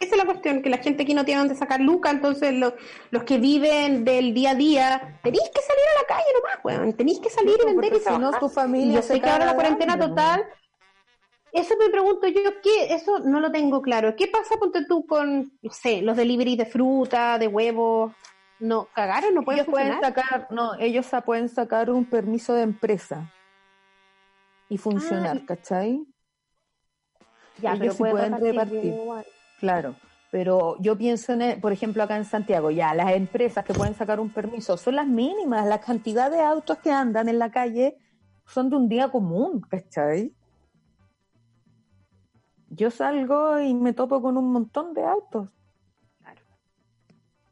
Esa es la cuestión, que la gente aquí no tiene dónde sacar lucas, entonces lo- los que viven del día a día, tenéis que salir a la calle nomás, weón, tenéis que salir y vender y si no, tu familia Y yo sé que ahora la cuarentena total, eso me pregunto yo, ¿qué? Eso no lo tengo claro. ¿Qué pasa, ponte tú, con, no sé, los deliveries de fruta, de huevos? ¿No cagaron? ¿No pueden ellos pueden funcionar? sacar, no, ellos pueden sacar un permiso de empresa y funcionar, Ah, ¿cachai? Ya, ellos pero sí pueden repartir. Claro. Pero yo pienso, en, por ejemplo, acá en Santiago, ya las empresas que pueden sacar un permiso son las mínimas, la cantidad de autos que andan en la calle son de un día común, ¿cachai? Yo salgo y me topo con un montón de autos. Claro.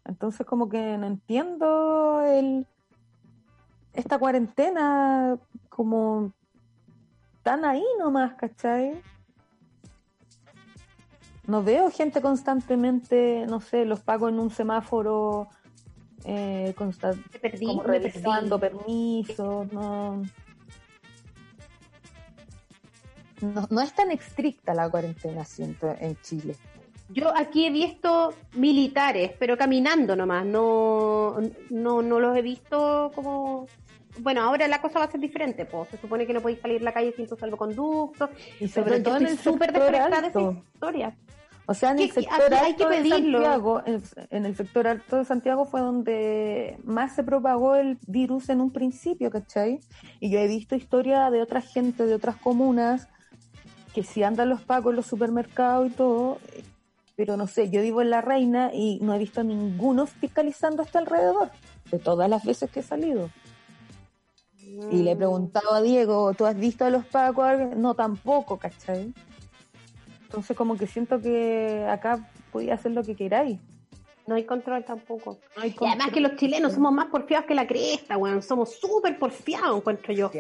Entonces como que no entiendo el esta cuarentena como tan ahí nomás, ¿cachai? No veo gente constantemente, no sé, los pago en un semáforo eh, perdí, como revisando permisos, no. no. No es tan estricta la cuarentena, siento, en Chile. Yo aquí he visto militares, pero caminando nomás, no, no, no los he visto como... Bueno, ahora la cosa va a ser diferente, pues se supone que no podéis salir a la calle sin tu salvoconducto, Y sobre todo en el súper desconectada de esa alto. historia. O sea, en el sector aquí hay alto que de pedirlo. Santiago, en, en el sector alto de Santiago fue donde más se propagó el virus en un principio, ¿cachai? Y yo he visto historias de otra gente de otras comunas que si andan los pacos en los supermercados y todo, pero no sé, yo vivo en La Reina y no he visto a ninguno fiscalizando hasta alrededor, de todas las veces que he salido. Y le he preguntado a Diego, ¿tú has visto a los pacos? No, tampoco, ¿cachai? Entonces como que siento que acá podía hacer lo que queráis. No hay control tampoco. No hay Y además que los chilenos somos más porfiados que la cresta, weón. Somos súper porfiados, encuentro yo.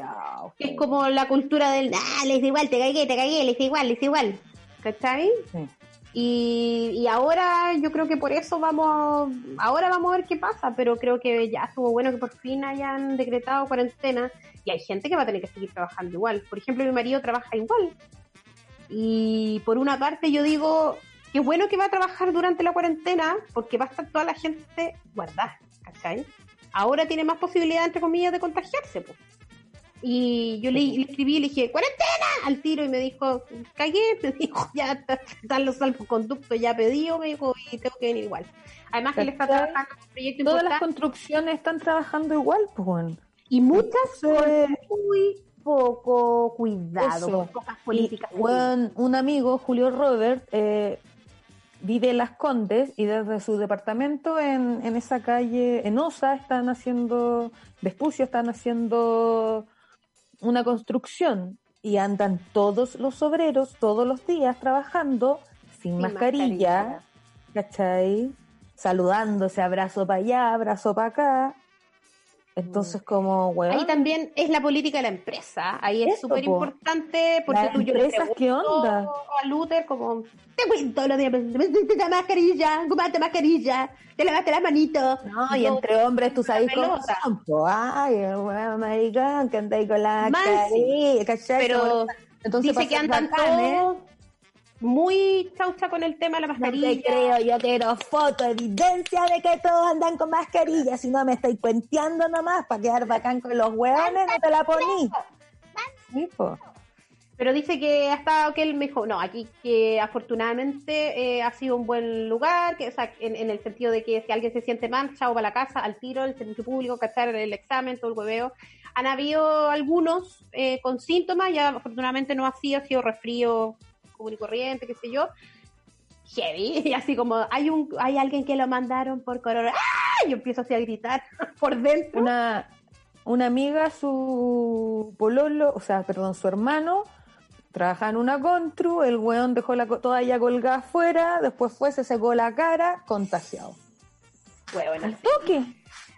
Es como la cultura del, ah, le hice igual, te cagué, te cagué, le hice igual, le hice igual. ¿Cachai? Sí. Y, y ahora yo creo que por eso vamos, ahora vamos a ver qué pasa, pero creo que ya estuvo bueno que por fin hayan decretado cuarentena y hay gente que va a tener que seguir trabajando igual. Por ejemplo, mi marido trabaja igual. Y por una parte yo digo, qué bueno que va a trabajar durante la cuarentena porque va a estar toda la gente guardada, ¿cachai? Ahora tiene más posibilidad, entre comillas, de contagiarse, pues. Y yo le, le escribí y le dije, ¡cuarentena! Al tiro y me dijo, cagué, [laughs] me dijo, ya está- están los salvoconductos ya pedidos, me dijo, y tengo que venir igual. Además que él está trabajando en un proyecto Todas las construcciones están trabajando igual, pues y muchas con muy poco cuidado, con cosas políticas. Y, weón, un amigo, Julio Robert, eh, vive en Las Condes y desde su departamento en, en esa calle, en Osa, están haciendo, Vespucio, están haciendo una construcción y andan todos los obreros todos los días trabajando sin, Sin mascarilla, mascarilla. ¿cachai? Saludándose, abrazo para allá, abrazo para acá. Entonces, como, weón. Ahí también es la política de la empresa. Ahí es súper po. importante porque Las tú yo le ¿qué onda? a Luther como te cuento todos los días, te la mascarilla, cómate mascarilla, te lavaste las manitos. No, y entre hombres tú sabes cómo son. Ay, weón maricón que ahí con la Mal, carilla, ¿cachai? Pero Entonces, dice que andan todos muy chaucha con el tema de la No mascarilla. te creo, yo quiero foto, evidencia de que todos andan con mascarilla, si no me estoy cuenteando nomás para quedar bacán con los hueones, no te la poní. Pero dice que ha estado que él mejor, no, aquí que afortunadamente eh, ha sido un buen lugar, que o sea, en, en el sentido de que si alguien se siente mal, chao para la casa, al tiro, el servicio público, cachar el examen, todo el hueveo. Han habido algunos eh, con síntomas, ya afortunadamente no ha sido, ha sido resfrío común y corriente, qué sé yo. Heavy, [laughs] y así como hay un hay alguien que lo mandaron por corona. ¡Ah! Yo empiezo así a gritar [laughs] por dentro. Una, una amiga, su pololo, o sea, perdón, su hermano, trabajaba en una contru, el weón dejó la toalla colgada afuera, después fue, se secó la cara, contagiado. Huevona. Al toque.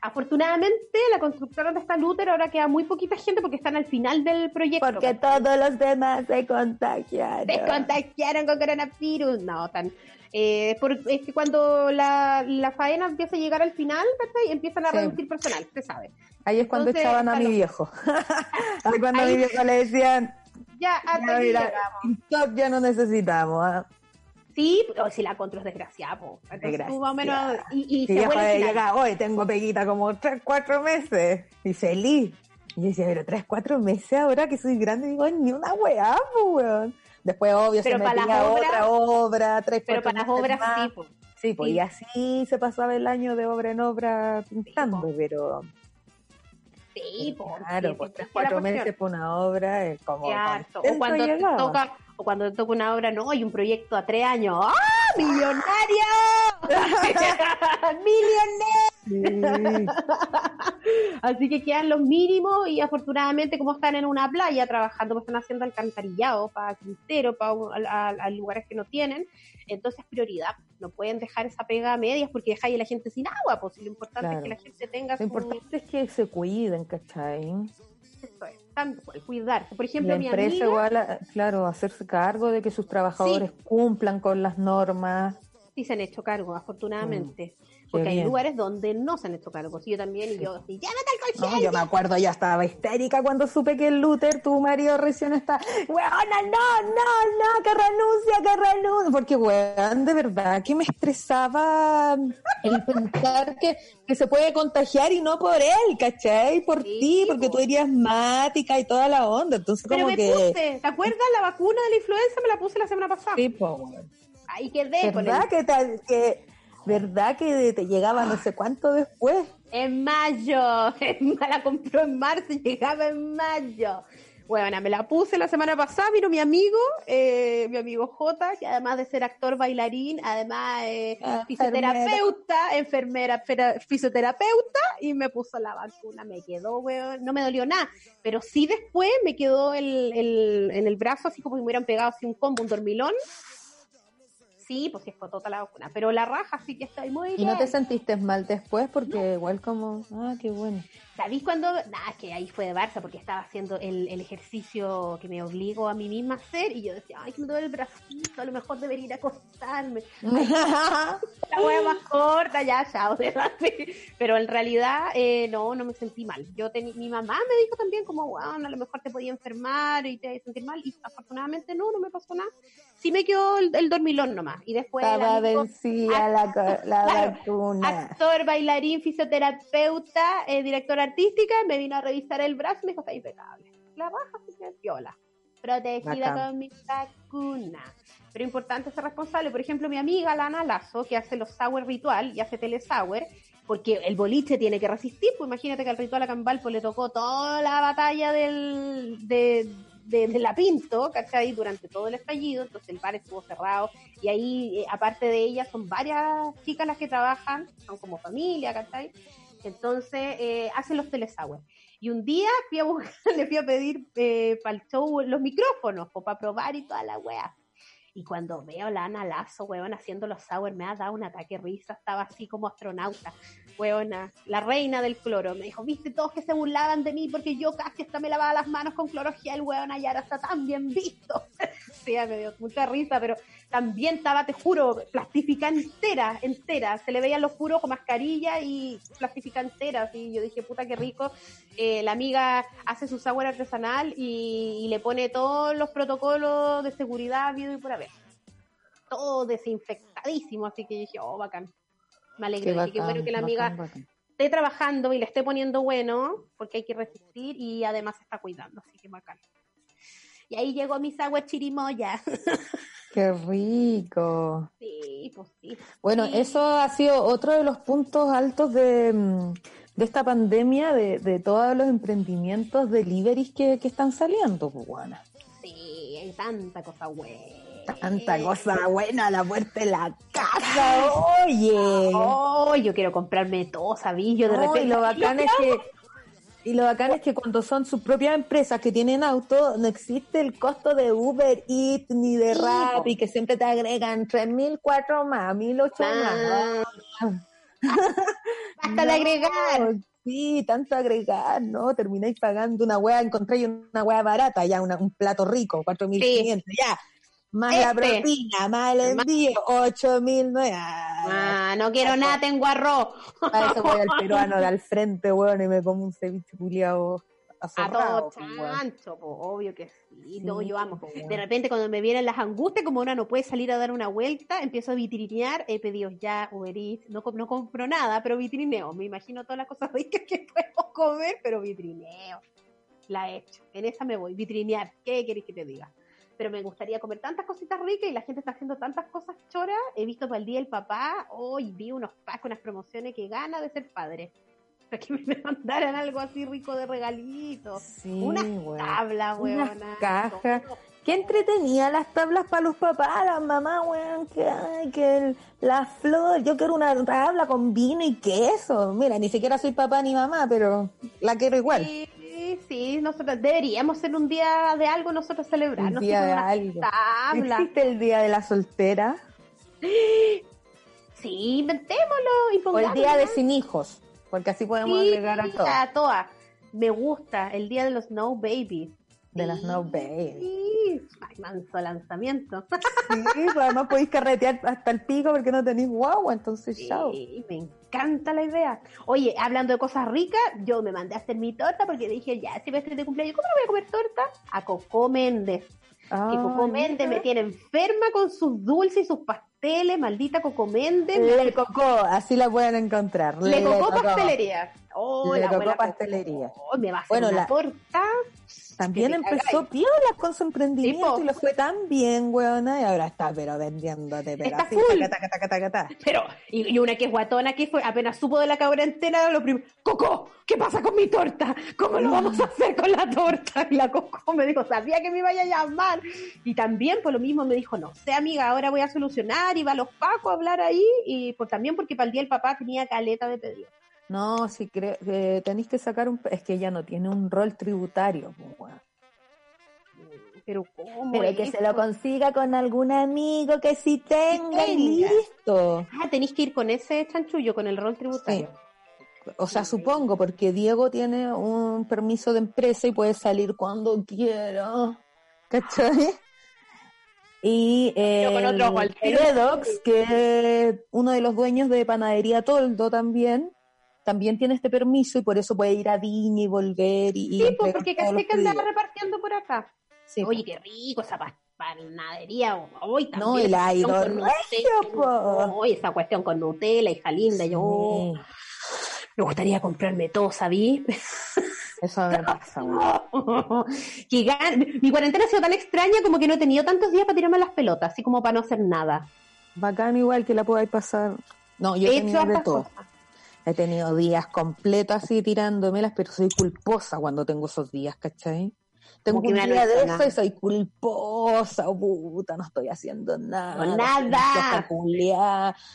Afortunadamente, la constructora donde está Luther ahora queda muy poquita gente porque están al final del proyecto. Porque todos los demás se contagiaron. Se contagiaron con coronavirus. No, tan. Eh, por- es que cuando la, la faena empieza a llegar al final, empiezan a Sí. reducir personal, usted sabe. Ahí es cuando Entonces, echaban a mi viejo. [laughs] Ahí cuando a mi viejo le decían, Ya, hasta aquí mira, ya no necesitamos. ¿ah? Sí, pero si la contra es desgraciada, po. Entonces, tú más o menos. Y, y Y se llegar, hoy tengo peguita como tres, cuatro meses. Y feliz. Y yo decía, pero tres, cuatro meses ahora que soy grande, digo, ni una weá, pues, weón. Después, obvio, Pero se para las metía obras- otra obra, tres, Pero cuatro para las obras más. sí, po. Sí, pues, Sí. y así se pasaba el año de obra en obra pintando, pero Sí, claro, sí, pues sí, tres, sí, cuatro la cuestión. meses por una obra es como... Harto. O cuando te toca, o cuando te toca una obra, no, hay un proyecto a tres años. ¡Ah! ¡Millonario! [laughs] ¡Millonario! Sí. Así que quedan los mínimos y afortunadamente como están en una playa trabajando, pues están haciendo alcantarillado para Quintero, para a, a- lugares que no tienen, entonces prioridad. No pueden dejar esa pega a medias porque dejáis a la gente sin agua, pues lo importante Claro. es que la gente tenga Lo su... importante es que se cuiden, ¿cachai? Eso es, tan- cuidarse. Por ejemplo, la mi empresa amiga... igual, a- claro, hacerse cargo de que sus trabajadores cumplan con las normas. sí se han hecho cargo, afortunadamente. qué porque hay lugares donde no se han hecho cargo. Yo también, y yo así, llámate al No, concierto. yo me acuerdo, ya estaba histérica cuando supe que el Luther, tu marido recién está, weona, no, no, no, que renuncia, que renuncia, porque weón, de verdad que me estresaba el pensar que, que se puede contagiar y no por él, ¿cachai? Por Sí, ti, porque po. tú eres asmática y toda la onda, entonces Pero como me que... puse, ¿te acuerdas? La vacuna de la influenza me la puse la semana pasada. Sí, po, weón. Ahí quedé con ¿Verdad el... que, te, que verdad que te llegaba no sé cuánto después? En mayo. [laughs] Me la compró en marzo y llegaba en mayo. Bueno, me la puse la semana pasada, vino mi amigo, eh, mi amigo J, que además de ser actor, bailarín, además eh, Ah, fisioterapeuta, enfermera, fera- fisioterapeuta, y me puso la vacuna, me quedó, weón, no me dolió nada, pero sí después me quedó el, el- en el brazo, así como si me hubieran pegado así un combo, un dormilón. Sí, pues sí, fue toda la vacuna, pero la raja sí que estoy muy ¿Y bien. no te sentiste mal después? Porque igual como, ah, qué bueno. ¿Sabéis cuando? Nada, es que ahí fue de Barça porque estaba haciendo el, el ejercicio que me obligo a mí misma a hacer y yo decía, ay, que me duele el bracito, a lo mejor debería ir a acostarme. [laughs] La hueá más corta, ya, chao. [laughs] Pero en realidad, eh, no, no me sentí mal. Yo mi mamá me dijo también como, bueno, a lo mejor te podía enfermar y te sentir mal y afortunadamente no, no me pasó nada. Sí me quedó el, el dormilón nomás y después... Estaba amigo- vencida la, co- la Claro, vacuna. actor, bailarín, fisioterapeuta, eh, directora artística, me vino a revisar el brazo y me dijo, está impecable. La baja, que viola. Protegida Bacán. con mi vacuna. Pero importante ser responsable. Por ejemplo, mi amiga Lana Lazo, que hace los sour ritual y hace telesour, porque el boliche tiene que resistir, pues imagínate que al ritual a Cambal pues le tocó toda la batalla del, de, de, la Pinto, ¿cachai? Durante todo el estallido, entonces el bar estuvo cerrado y ahí, eh, aparte de ellas, son varias chicas las que trabajan, son como familia, ¿cachai? Entonces, eh, hacen los telesour. Y un día fui a buscar, [laughs] le fui a pedir eh, para el show los micrófonos, para probar y toda la wea. Y cuando veo a la Ana Lazo, weón, haciendo los sour, me ha dado un ataque de risa, estaba así como astronauta, weona, la reina del cloro. Me dijo, viste, todos que se burlaban de mí porque yo casi hasta me lavaba las manos con clorogel, weona, y ahora está tan bien visto. [laughs] sí, me dio mucha risa, pero también estaba, te juro, plastificada entera, entera. Se le veían los puros con mascarilla y plastificada entera. Y yo dije, puta, qué rico. Eh, la amiga hace su sour artesanal y, le pone todos los protocolos de seguridad habido y por haber. Todo desinfectadísimo, así que dije, oh, bacán. Me alegré. Qué, que bueno que la amiga esté trabajando y le esté poniendo bueno, porque hay que resistir y además está cuidando, así que bacán. Y ahí llegó mi agua chirimoya. [laughs] Qué rico. Sí, pues sí. Bueno, eso ha sido otro de los puntos altos de, mm, de esta pandemia, de, de, todos los emprendimientos deliveries que, que están saliendo, pues, Sí, hay tanta cosa buena. Tanta cosa buena a la puerta de la casa, [laughs] oye. Oh, yo quiero comprarme todo, ¿sabí? Yo de repente. lo bacán es que y lo bacán es que cuando son sus propias empresas que tienen auto, no existe el costo de Uber Eats ni de Rappi, que siempre te agregan 3.000, 4 más, 1.008 más. [laughs] Basta de agregar. Sí, tanto agregar, ¿no? Termináis pagando una hueá, encontráis una hueá barata, ya un plato rico, 4.500, ya más la este. propina, más el envío, ocho mil Ah, no quiero nada, tengo arroz. A eso voy al peruano de [laughs] al frente, weón, y me como un ceviche culiado a todo chancho, obvio que sí, no, yo amo. De repente cuando me vienen las angustias, como una no puede salir a dar una vuelta, empiezo a vitrinear, he pedido ya Uber Eats, no, no compro nada, pero vitrineo, me imagino todas las cosas ricas que [laughs] puedo comer, pero vitrineo. La he hecho, en esa me voy, vitrinear, ¿qué querés que te diga? Pero me gustaría comer tantas cositas ricas y la gente está haciendo tantas cosas choras. He visto para el día del papá, hoy vi unos packs, unas promociones que gana de ser padre. [laughs] Para que me mandaran algo así rico de regalitos. Sí, una tabla, weón. Una caja. Qué entretenía las tablas para los papás, las mamás, weón, que, ay, que la flor, yo quiero una tabla con vino y queso. Mira, ni siquiera soy papá ni mamá, pero la quiero igual. Sí sí, nosotros deberíamos ser un día de algo nosotros celebrar. Un día de algo. ¿Existe el día de la soltera? Sí, inventémoslo y O el día de sin hijos, porque así podemos agregar a todas. A todas. Me gusta el día de los no babies. De las no babies. Sí, Ay, manso lanzamiento. Sí, pues además podéis carretear hasta el pico porque no tenéis guagua, entonces sí, chao. Me encanta la idea. Oye, hablando de cosas ricas, yo me mandé a hacer mi torta porque dije, ya, si este de cumpleaños, ¿cómo no voy a comer torta? A Coco Méndez. Ah, que Coco Méndez me tiene enferma con sus dulces y sus pasteles, maldita Coco Méndez. Le Coco, así la pueden encontrar. Le, Coco Pastelería. Oh, Le Coco Pastelería. me va a hacer bueno, una la... torta también empezó piola con su emprendimiento y lo fue tan bien, weona, y ahora está pero vendiéndote, pero está full. Pero, y, una que es guatona que fue, apenas supo de la cuarentena, lo primero, Coco, ¿qué pasa con mi torta? ¿Cómo lo vamos a hacer con la torta? Y la Coco me dijo, sabía que me iba a llamar. Y también por lo mismo me dijo, no sé amiga, ahora voy a solucionar, y va a los pacos a hablar ahí, y pues también porque para el día el papá tenía caleta de pedido. No, si creo que tenéis que sacar un... Es que ella no tiene un rol tributario. Pero ¿cómo? Pero que se lo consiga con algún amigo que sí tenga y listo. Ah, tenéis que ir con ese chanchullo, con el rol tributario. O sea, supongo, porque Diego tiene un permiso de empresa y puede salir cuando quiera. ¿Cachai? Y eh, el Edox, que es uno de los dueños de Panadería Toldo también, también tiene este permiso y por eso puede ir a Viña y volver y... Sí, pues porque casi que andaba repartiendo por acá. Sí, Oye, qué rico esa panadería. Hoy también. No, el aire. Hoy esa cuestión con Nutella, hija linda. Yo me gustaría comprarme todo, ¿sabí? Eso me pasa. [laughs] Mi cuarentena ha sido tan extraña como que no he tenido tantos días para tirarme las pelotas, así como para no hacer nada. Bacán igual que la podáis pasar. No, yo he hecho de todo. He tenido días completos así tirándomelas, pero soy culposa cuando tengo esos días, ¿cachai? Tengo Como un día de eso y soy culposa, oh, puta, no estoy haciendo nada. No, nada.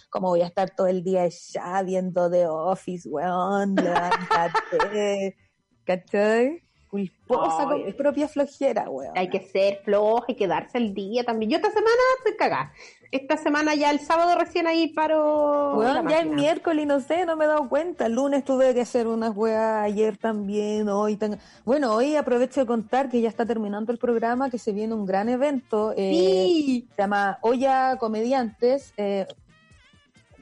¿Cómo voy a estar todo el día ya viendo The Office, weón? Levántate, ¿cachai? Culposa con mi propia flojera, weón. Hay que ser floja, hay que darse el día también. Yo esta semana estoy cagada. Esta semana ya el sábado recién ahí paro. Weón, ya es miércoles, no sé, no me he dado cuenta. El lunes tuve que hacer unas weas, ayer también, hoy tengo... Bueno, hoy aprovecho de contar que ya está terminando el programa, que se viene un gran evento. eh, Sí. Se llama Olla Comediantes. eh,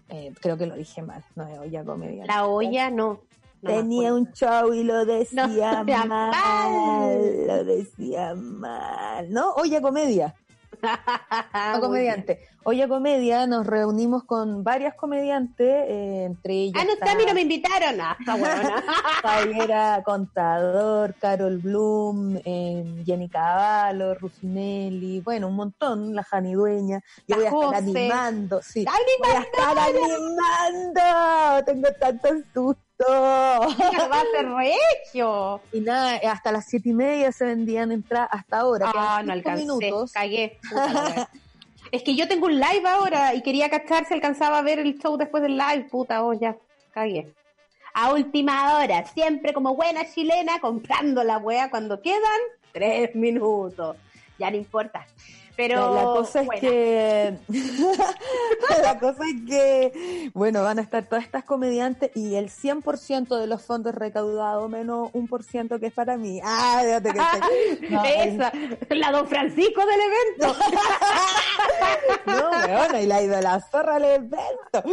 eh, creo que lo dije mal, no es Olla Comediantes. La olla no. No Tenía un show y lo decía No, mal, mal. lo decía mal, ¿no? Olla Comedia. No, comediante. Hoy a comedia nos reunimos con varias comediantes, eh, entre ellas Ah, no sé, a mí no me invitaron. Ah, está. Javiera [laughs] Contador, Carol Bloom, eh, Jenny Cavallo, Rufinelli, bueno, un montón, la Jani Dueña. Yo voy a estar animando, sí. ¡Ay, Voy a estar animando, tengo tanto susto. Va a ser [laughs] regio! Y nada, hasta las siete y media se vendían entradas hasta ahora. Ah, no alcancé. minutos. Cagué. Puta es que yo tengo un live ahora y quería cachar si alcanzaba a ver el show después del live. Puta, oh, ya. Cagué. A última hora, siempre como buena chilena, comprando la wea cuando quedan tres minutos. Ya no importa. Pero la, la cosa es buena. que [laughs] [laughs] la cosa es que bueno van a estar todas estas comediantes y el 100% de los fondos recaudados menos un por ciento que es para mí ah fíjate que estoy- no, el- Esa, la don Francisco del evento. [laughs] no weona, y la ido la zorra al evento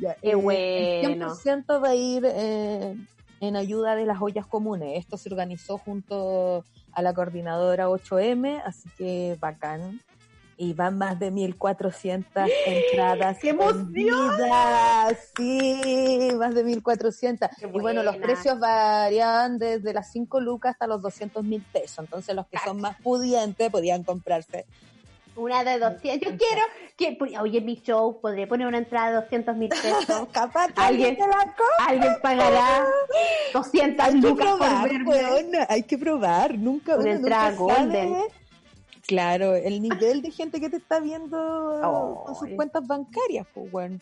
Ya, Qué eh, bueno. el 100% va a ir eh, en ayuda de las ollas comunes esto se organizó junto a la coordinadora 8M así que bacán y van más de 1400 entradas ¡Qué emoción! Sí, más de 1400. Qué Y bueno, los precios variaban desde las 5 lucas hasta los 200 mil pesos. Entonces, los que son más pudientes podían comprarse. Una de 200. Yo quiero que, oye, en mi show podré poner una entrada de 200 mil pesos. [laughs] Capaz que Alguien- te la compra. Alguien pagará 200 Hay que lucas por probar, verme. weona, hay que probar. Nunca, Una uno entrada nunca sabe. Claro, el nivel de gente que te está viendo Oh, [laughs] con sus cuentas bancarias, pues, bueno.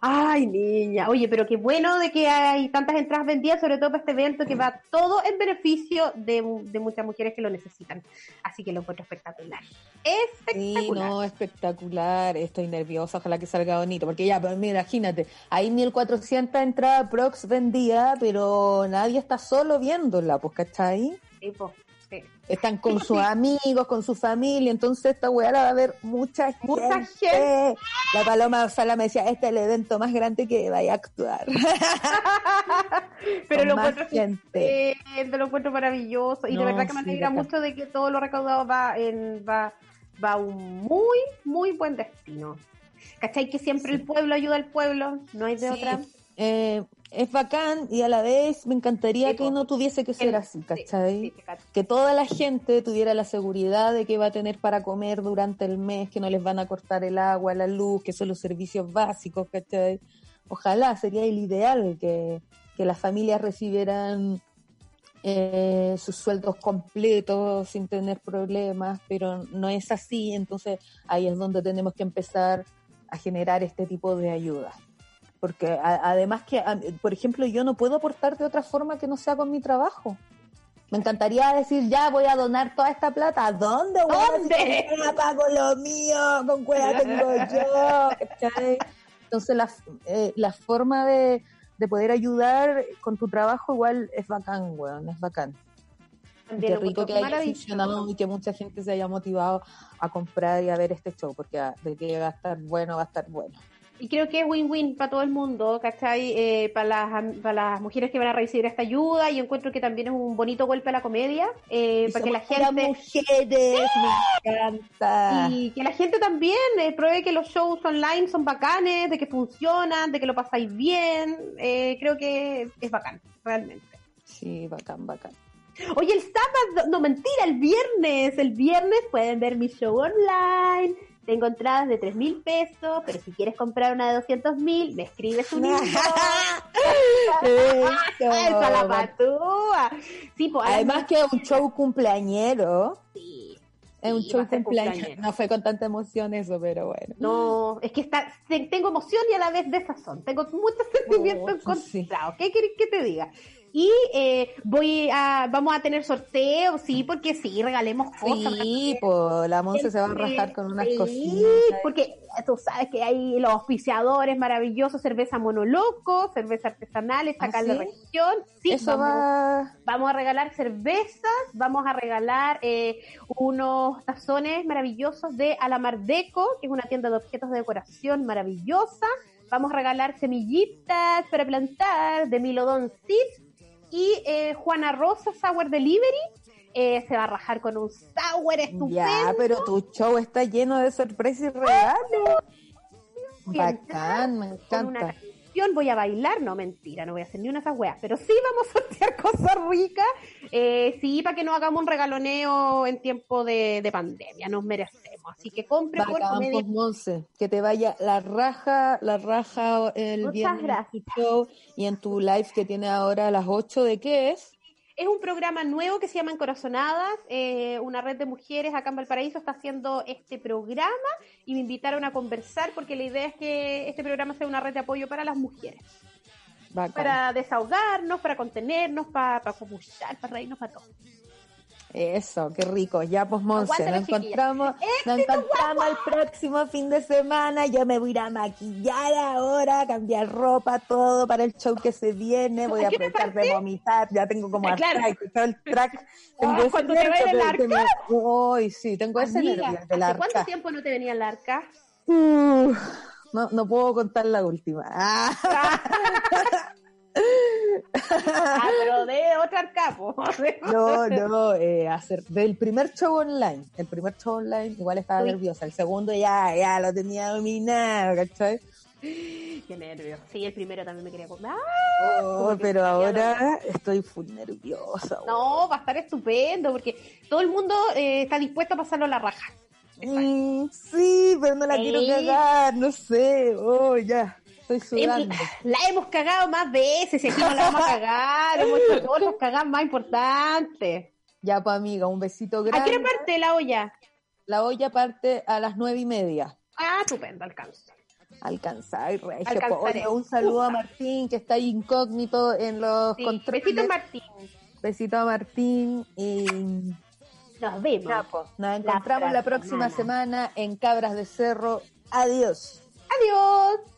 Ay, niña. Oye, pero qué bueno de que hay tantas entradas vendidas, sobre todo para este evento que va todo en beneficio de, de muchas mujeres que lo necesitan. Así que lo encuentro espectacular. Sí, Espectacular. no, espectacular. Estoy nerviosa, ojalá que salga bonito. Porque ya, pues mira, imagínate, hay 1400 entradas prox vendidas, pero nadie está solo viéndola, pues, ¿cachai? Sí, po, sí. Están con sus amigos, con su familia, entonces esta weá la va a ver mucha gente. Mucha gente. La Paloma Sala me decía, este es el evento más grande que vaya a actuar. [laughs] Pero Con lo encuentro gente. lo encuentro maravilloso. Y No, de verdad que me alegra mucho de que todo lo recaudado va en va, va a un muy, muy buen destino. ¿Cachai? Que siempre el pueblo ayuda al pueblo, no hay de otra. eh, es bacán y a la vez me encantaría Sí, que no tuviese que ser así, sí, ¿cachai? sí, que toda la gente tuviera la seguridad de que va a tener para comer durante el mes, que no les van a cortar el agua, la luz, que son los servicios básicos, ¿cachai? Ojalá, sería el ideal que, que las familias recibieran eh, sus sueldos completos sin tener problemas, pero no es así, entonces ahí es donde tenemos que empezar a generar este tipo de ayuda. Porque a- además que, a- por ejemplo, yo no puedo aportar de otra forma que no sea con mi trabajo. Me encantaría decir, ya voy a donar toda esta plata. ¿A dónde? weón? ¿Dónde? Cueva pago lo mío, con cueva tengo yo. Entonces, la, eh, la forma de, de poder ayudar con tu trabajo igual es bacán, weón, es bacán. Qué rico que haya funcionado y que mucha gente se haya motivado a comprar y a ver este show, porque ah, de que va a estar bueno, va a estar bueno. Y creo que es win-win para todo el mundo, ¿cachai? Eh, para, las, para las mujeres que van a recibir esta ayuda, y encuentro que también es un bonito golpe a la comedia, eh, para que la gente... mujeres, me encanta. Y que la gente también eh, pruebe que los shows online son bacanes, de que funcionan, de que lo pasáis bien. Eh, creo que es bacán, realmente. Sí, bacán, bacán. Oye, el sábado, no mentira, el viernes. El viernes pueden ver mi show online. Tengo entradas de 3 mil pesos, pero si quieres comprar una de 200 mil, me escribes un inbox. Esa la patúa. Sí, pues, Además que es un show cumpleañero. Sí. Es un show cumpleañero. No fue con tanta emoción eso, pero bueno. No, es que está, te- tengo emoción y a la vez desazón. Tengo muchos sentimientos Oh, sí. encontrados. ¿Qué querés que te diga? Y eh, voy a, vamos a tener sorteos, sí, porque sí, regalemos cosas. Sí, pues la Monse se va a rajar con unas Sí, cositas. porque tú sabes que hay los auspiciadores maravillosos, cerveza monoloco, cerveza artesanal, esta ¿Ah, sí? región. Sí, Eso vamos, va. vamos a regalar cervezas, vamos a regalar eh, unos tazones maravillosos de Alamar Deco, que es una tienda de objetos de decoración maravillosa. Vamos a regalar semillitas para plantar de Milodon Seeds y eh, Juana Rosa Sour Delivery. eh, se va a rajar con un sour estupendo. Ya, pero tu show está lleno de sorpresas y regalos. Bacán, me con una voy a bailar, no mentira, no voy a hacer ni una de esas weas, pero sí vamos a sortear [laughs] cosas ricas, eh, sí, para que no hagamos un regaloneo en tiempo de, de pandemia, nos merecemos, así que compre por Monse, que te vaya la raja, la raja el Muchas viernes gracias. show y en tu live que tiene ahora a las 8, ¿de qué es? Es un programa nuevo que se llama Encorazonadas, eh, una red de mujeres acá en Valparaíso está haciendo este programa y me invitaron a conversar porque la idea es que este programa sea una red de apoyo para las mujeres. Bacán. para desahogarnos, para contenernos, para, para copuchar, para reírnos, para todo. Eso, qué rico. Ya, pues, Monse, nos encontramos, nos encontramos el próximo fin de semana. Yo me voy a ir a maquillar ahora, cambiar ropa, todo para el show que se viene. Voy a ¿A qué te aprovechar de vomitar. Ya tengo como Ah, claro. todo el track. [laughs] Ah, ese cuando nervio el me- arca. Uy, sí, tengo ese Amiga, nervio del ¿hace cuánto arca. tiempo no te venía el arca? Uh, no, no puedo contar la última. Ah. [laughs] Ah, pero de otro arca, po. [laughs] No, no, eh, hacer del primer show online, el primer show online igual estaba Uy. nerviosa, el segundo ya, ya lo tenía dominado, ¿cachai? Qué nervio. Sí, el primero también me quería comprar. Oh, que pero ahora estoy full nerviosa. No, va a estar estupendo porque todo el mundo eh, está dispuesto a pasarlo a la raja. Mm, sí, pero no la Sí. quiero cagar, no sé, oh, ya, estoy sudando. [laughs] La hemos cagado más veces y aquí no la vamos a cagar. Hemos hecho otras cagadas más importantes. Ya, pues amiga, un besito ¿A qué grande. hora parte la olla? La olla parte a las nueve y media. Ah, estupendo, alcanza. Alcanzar. Oye, un saludo a Martín, que está ahí incógnito en los Sí, controles. Besitos, Martín. Besito a Martín y Nos vemos. Po. Nos encontramos la, próxima semana. semana en Cabras de Cerro. Adiós. Adiós.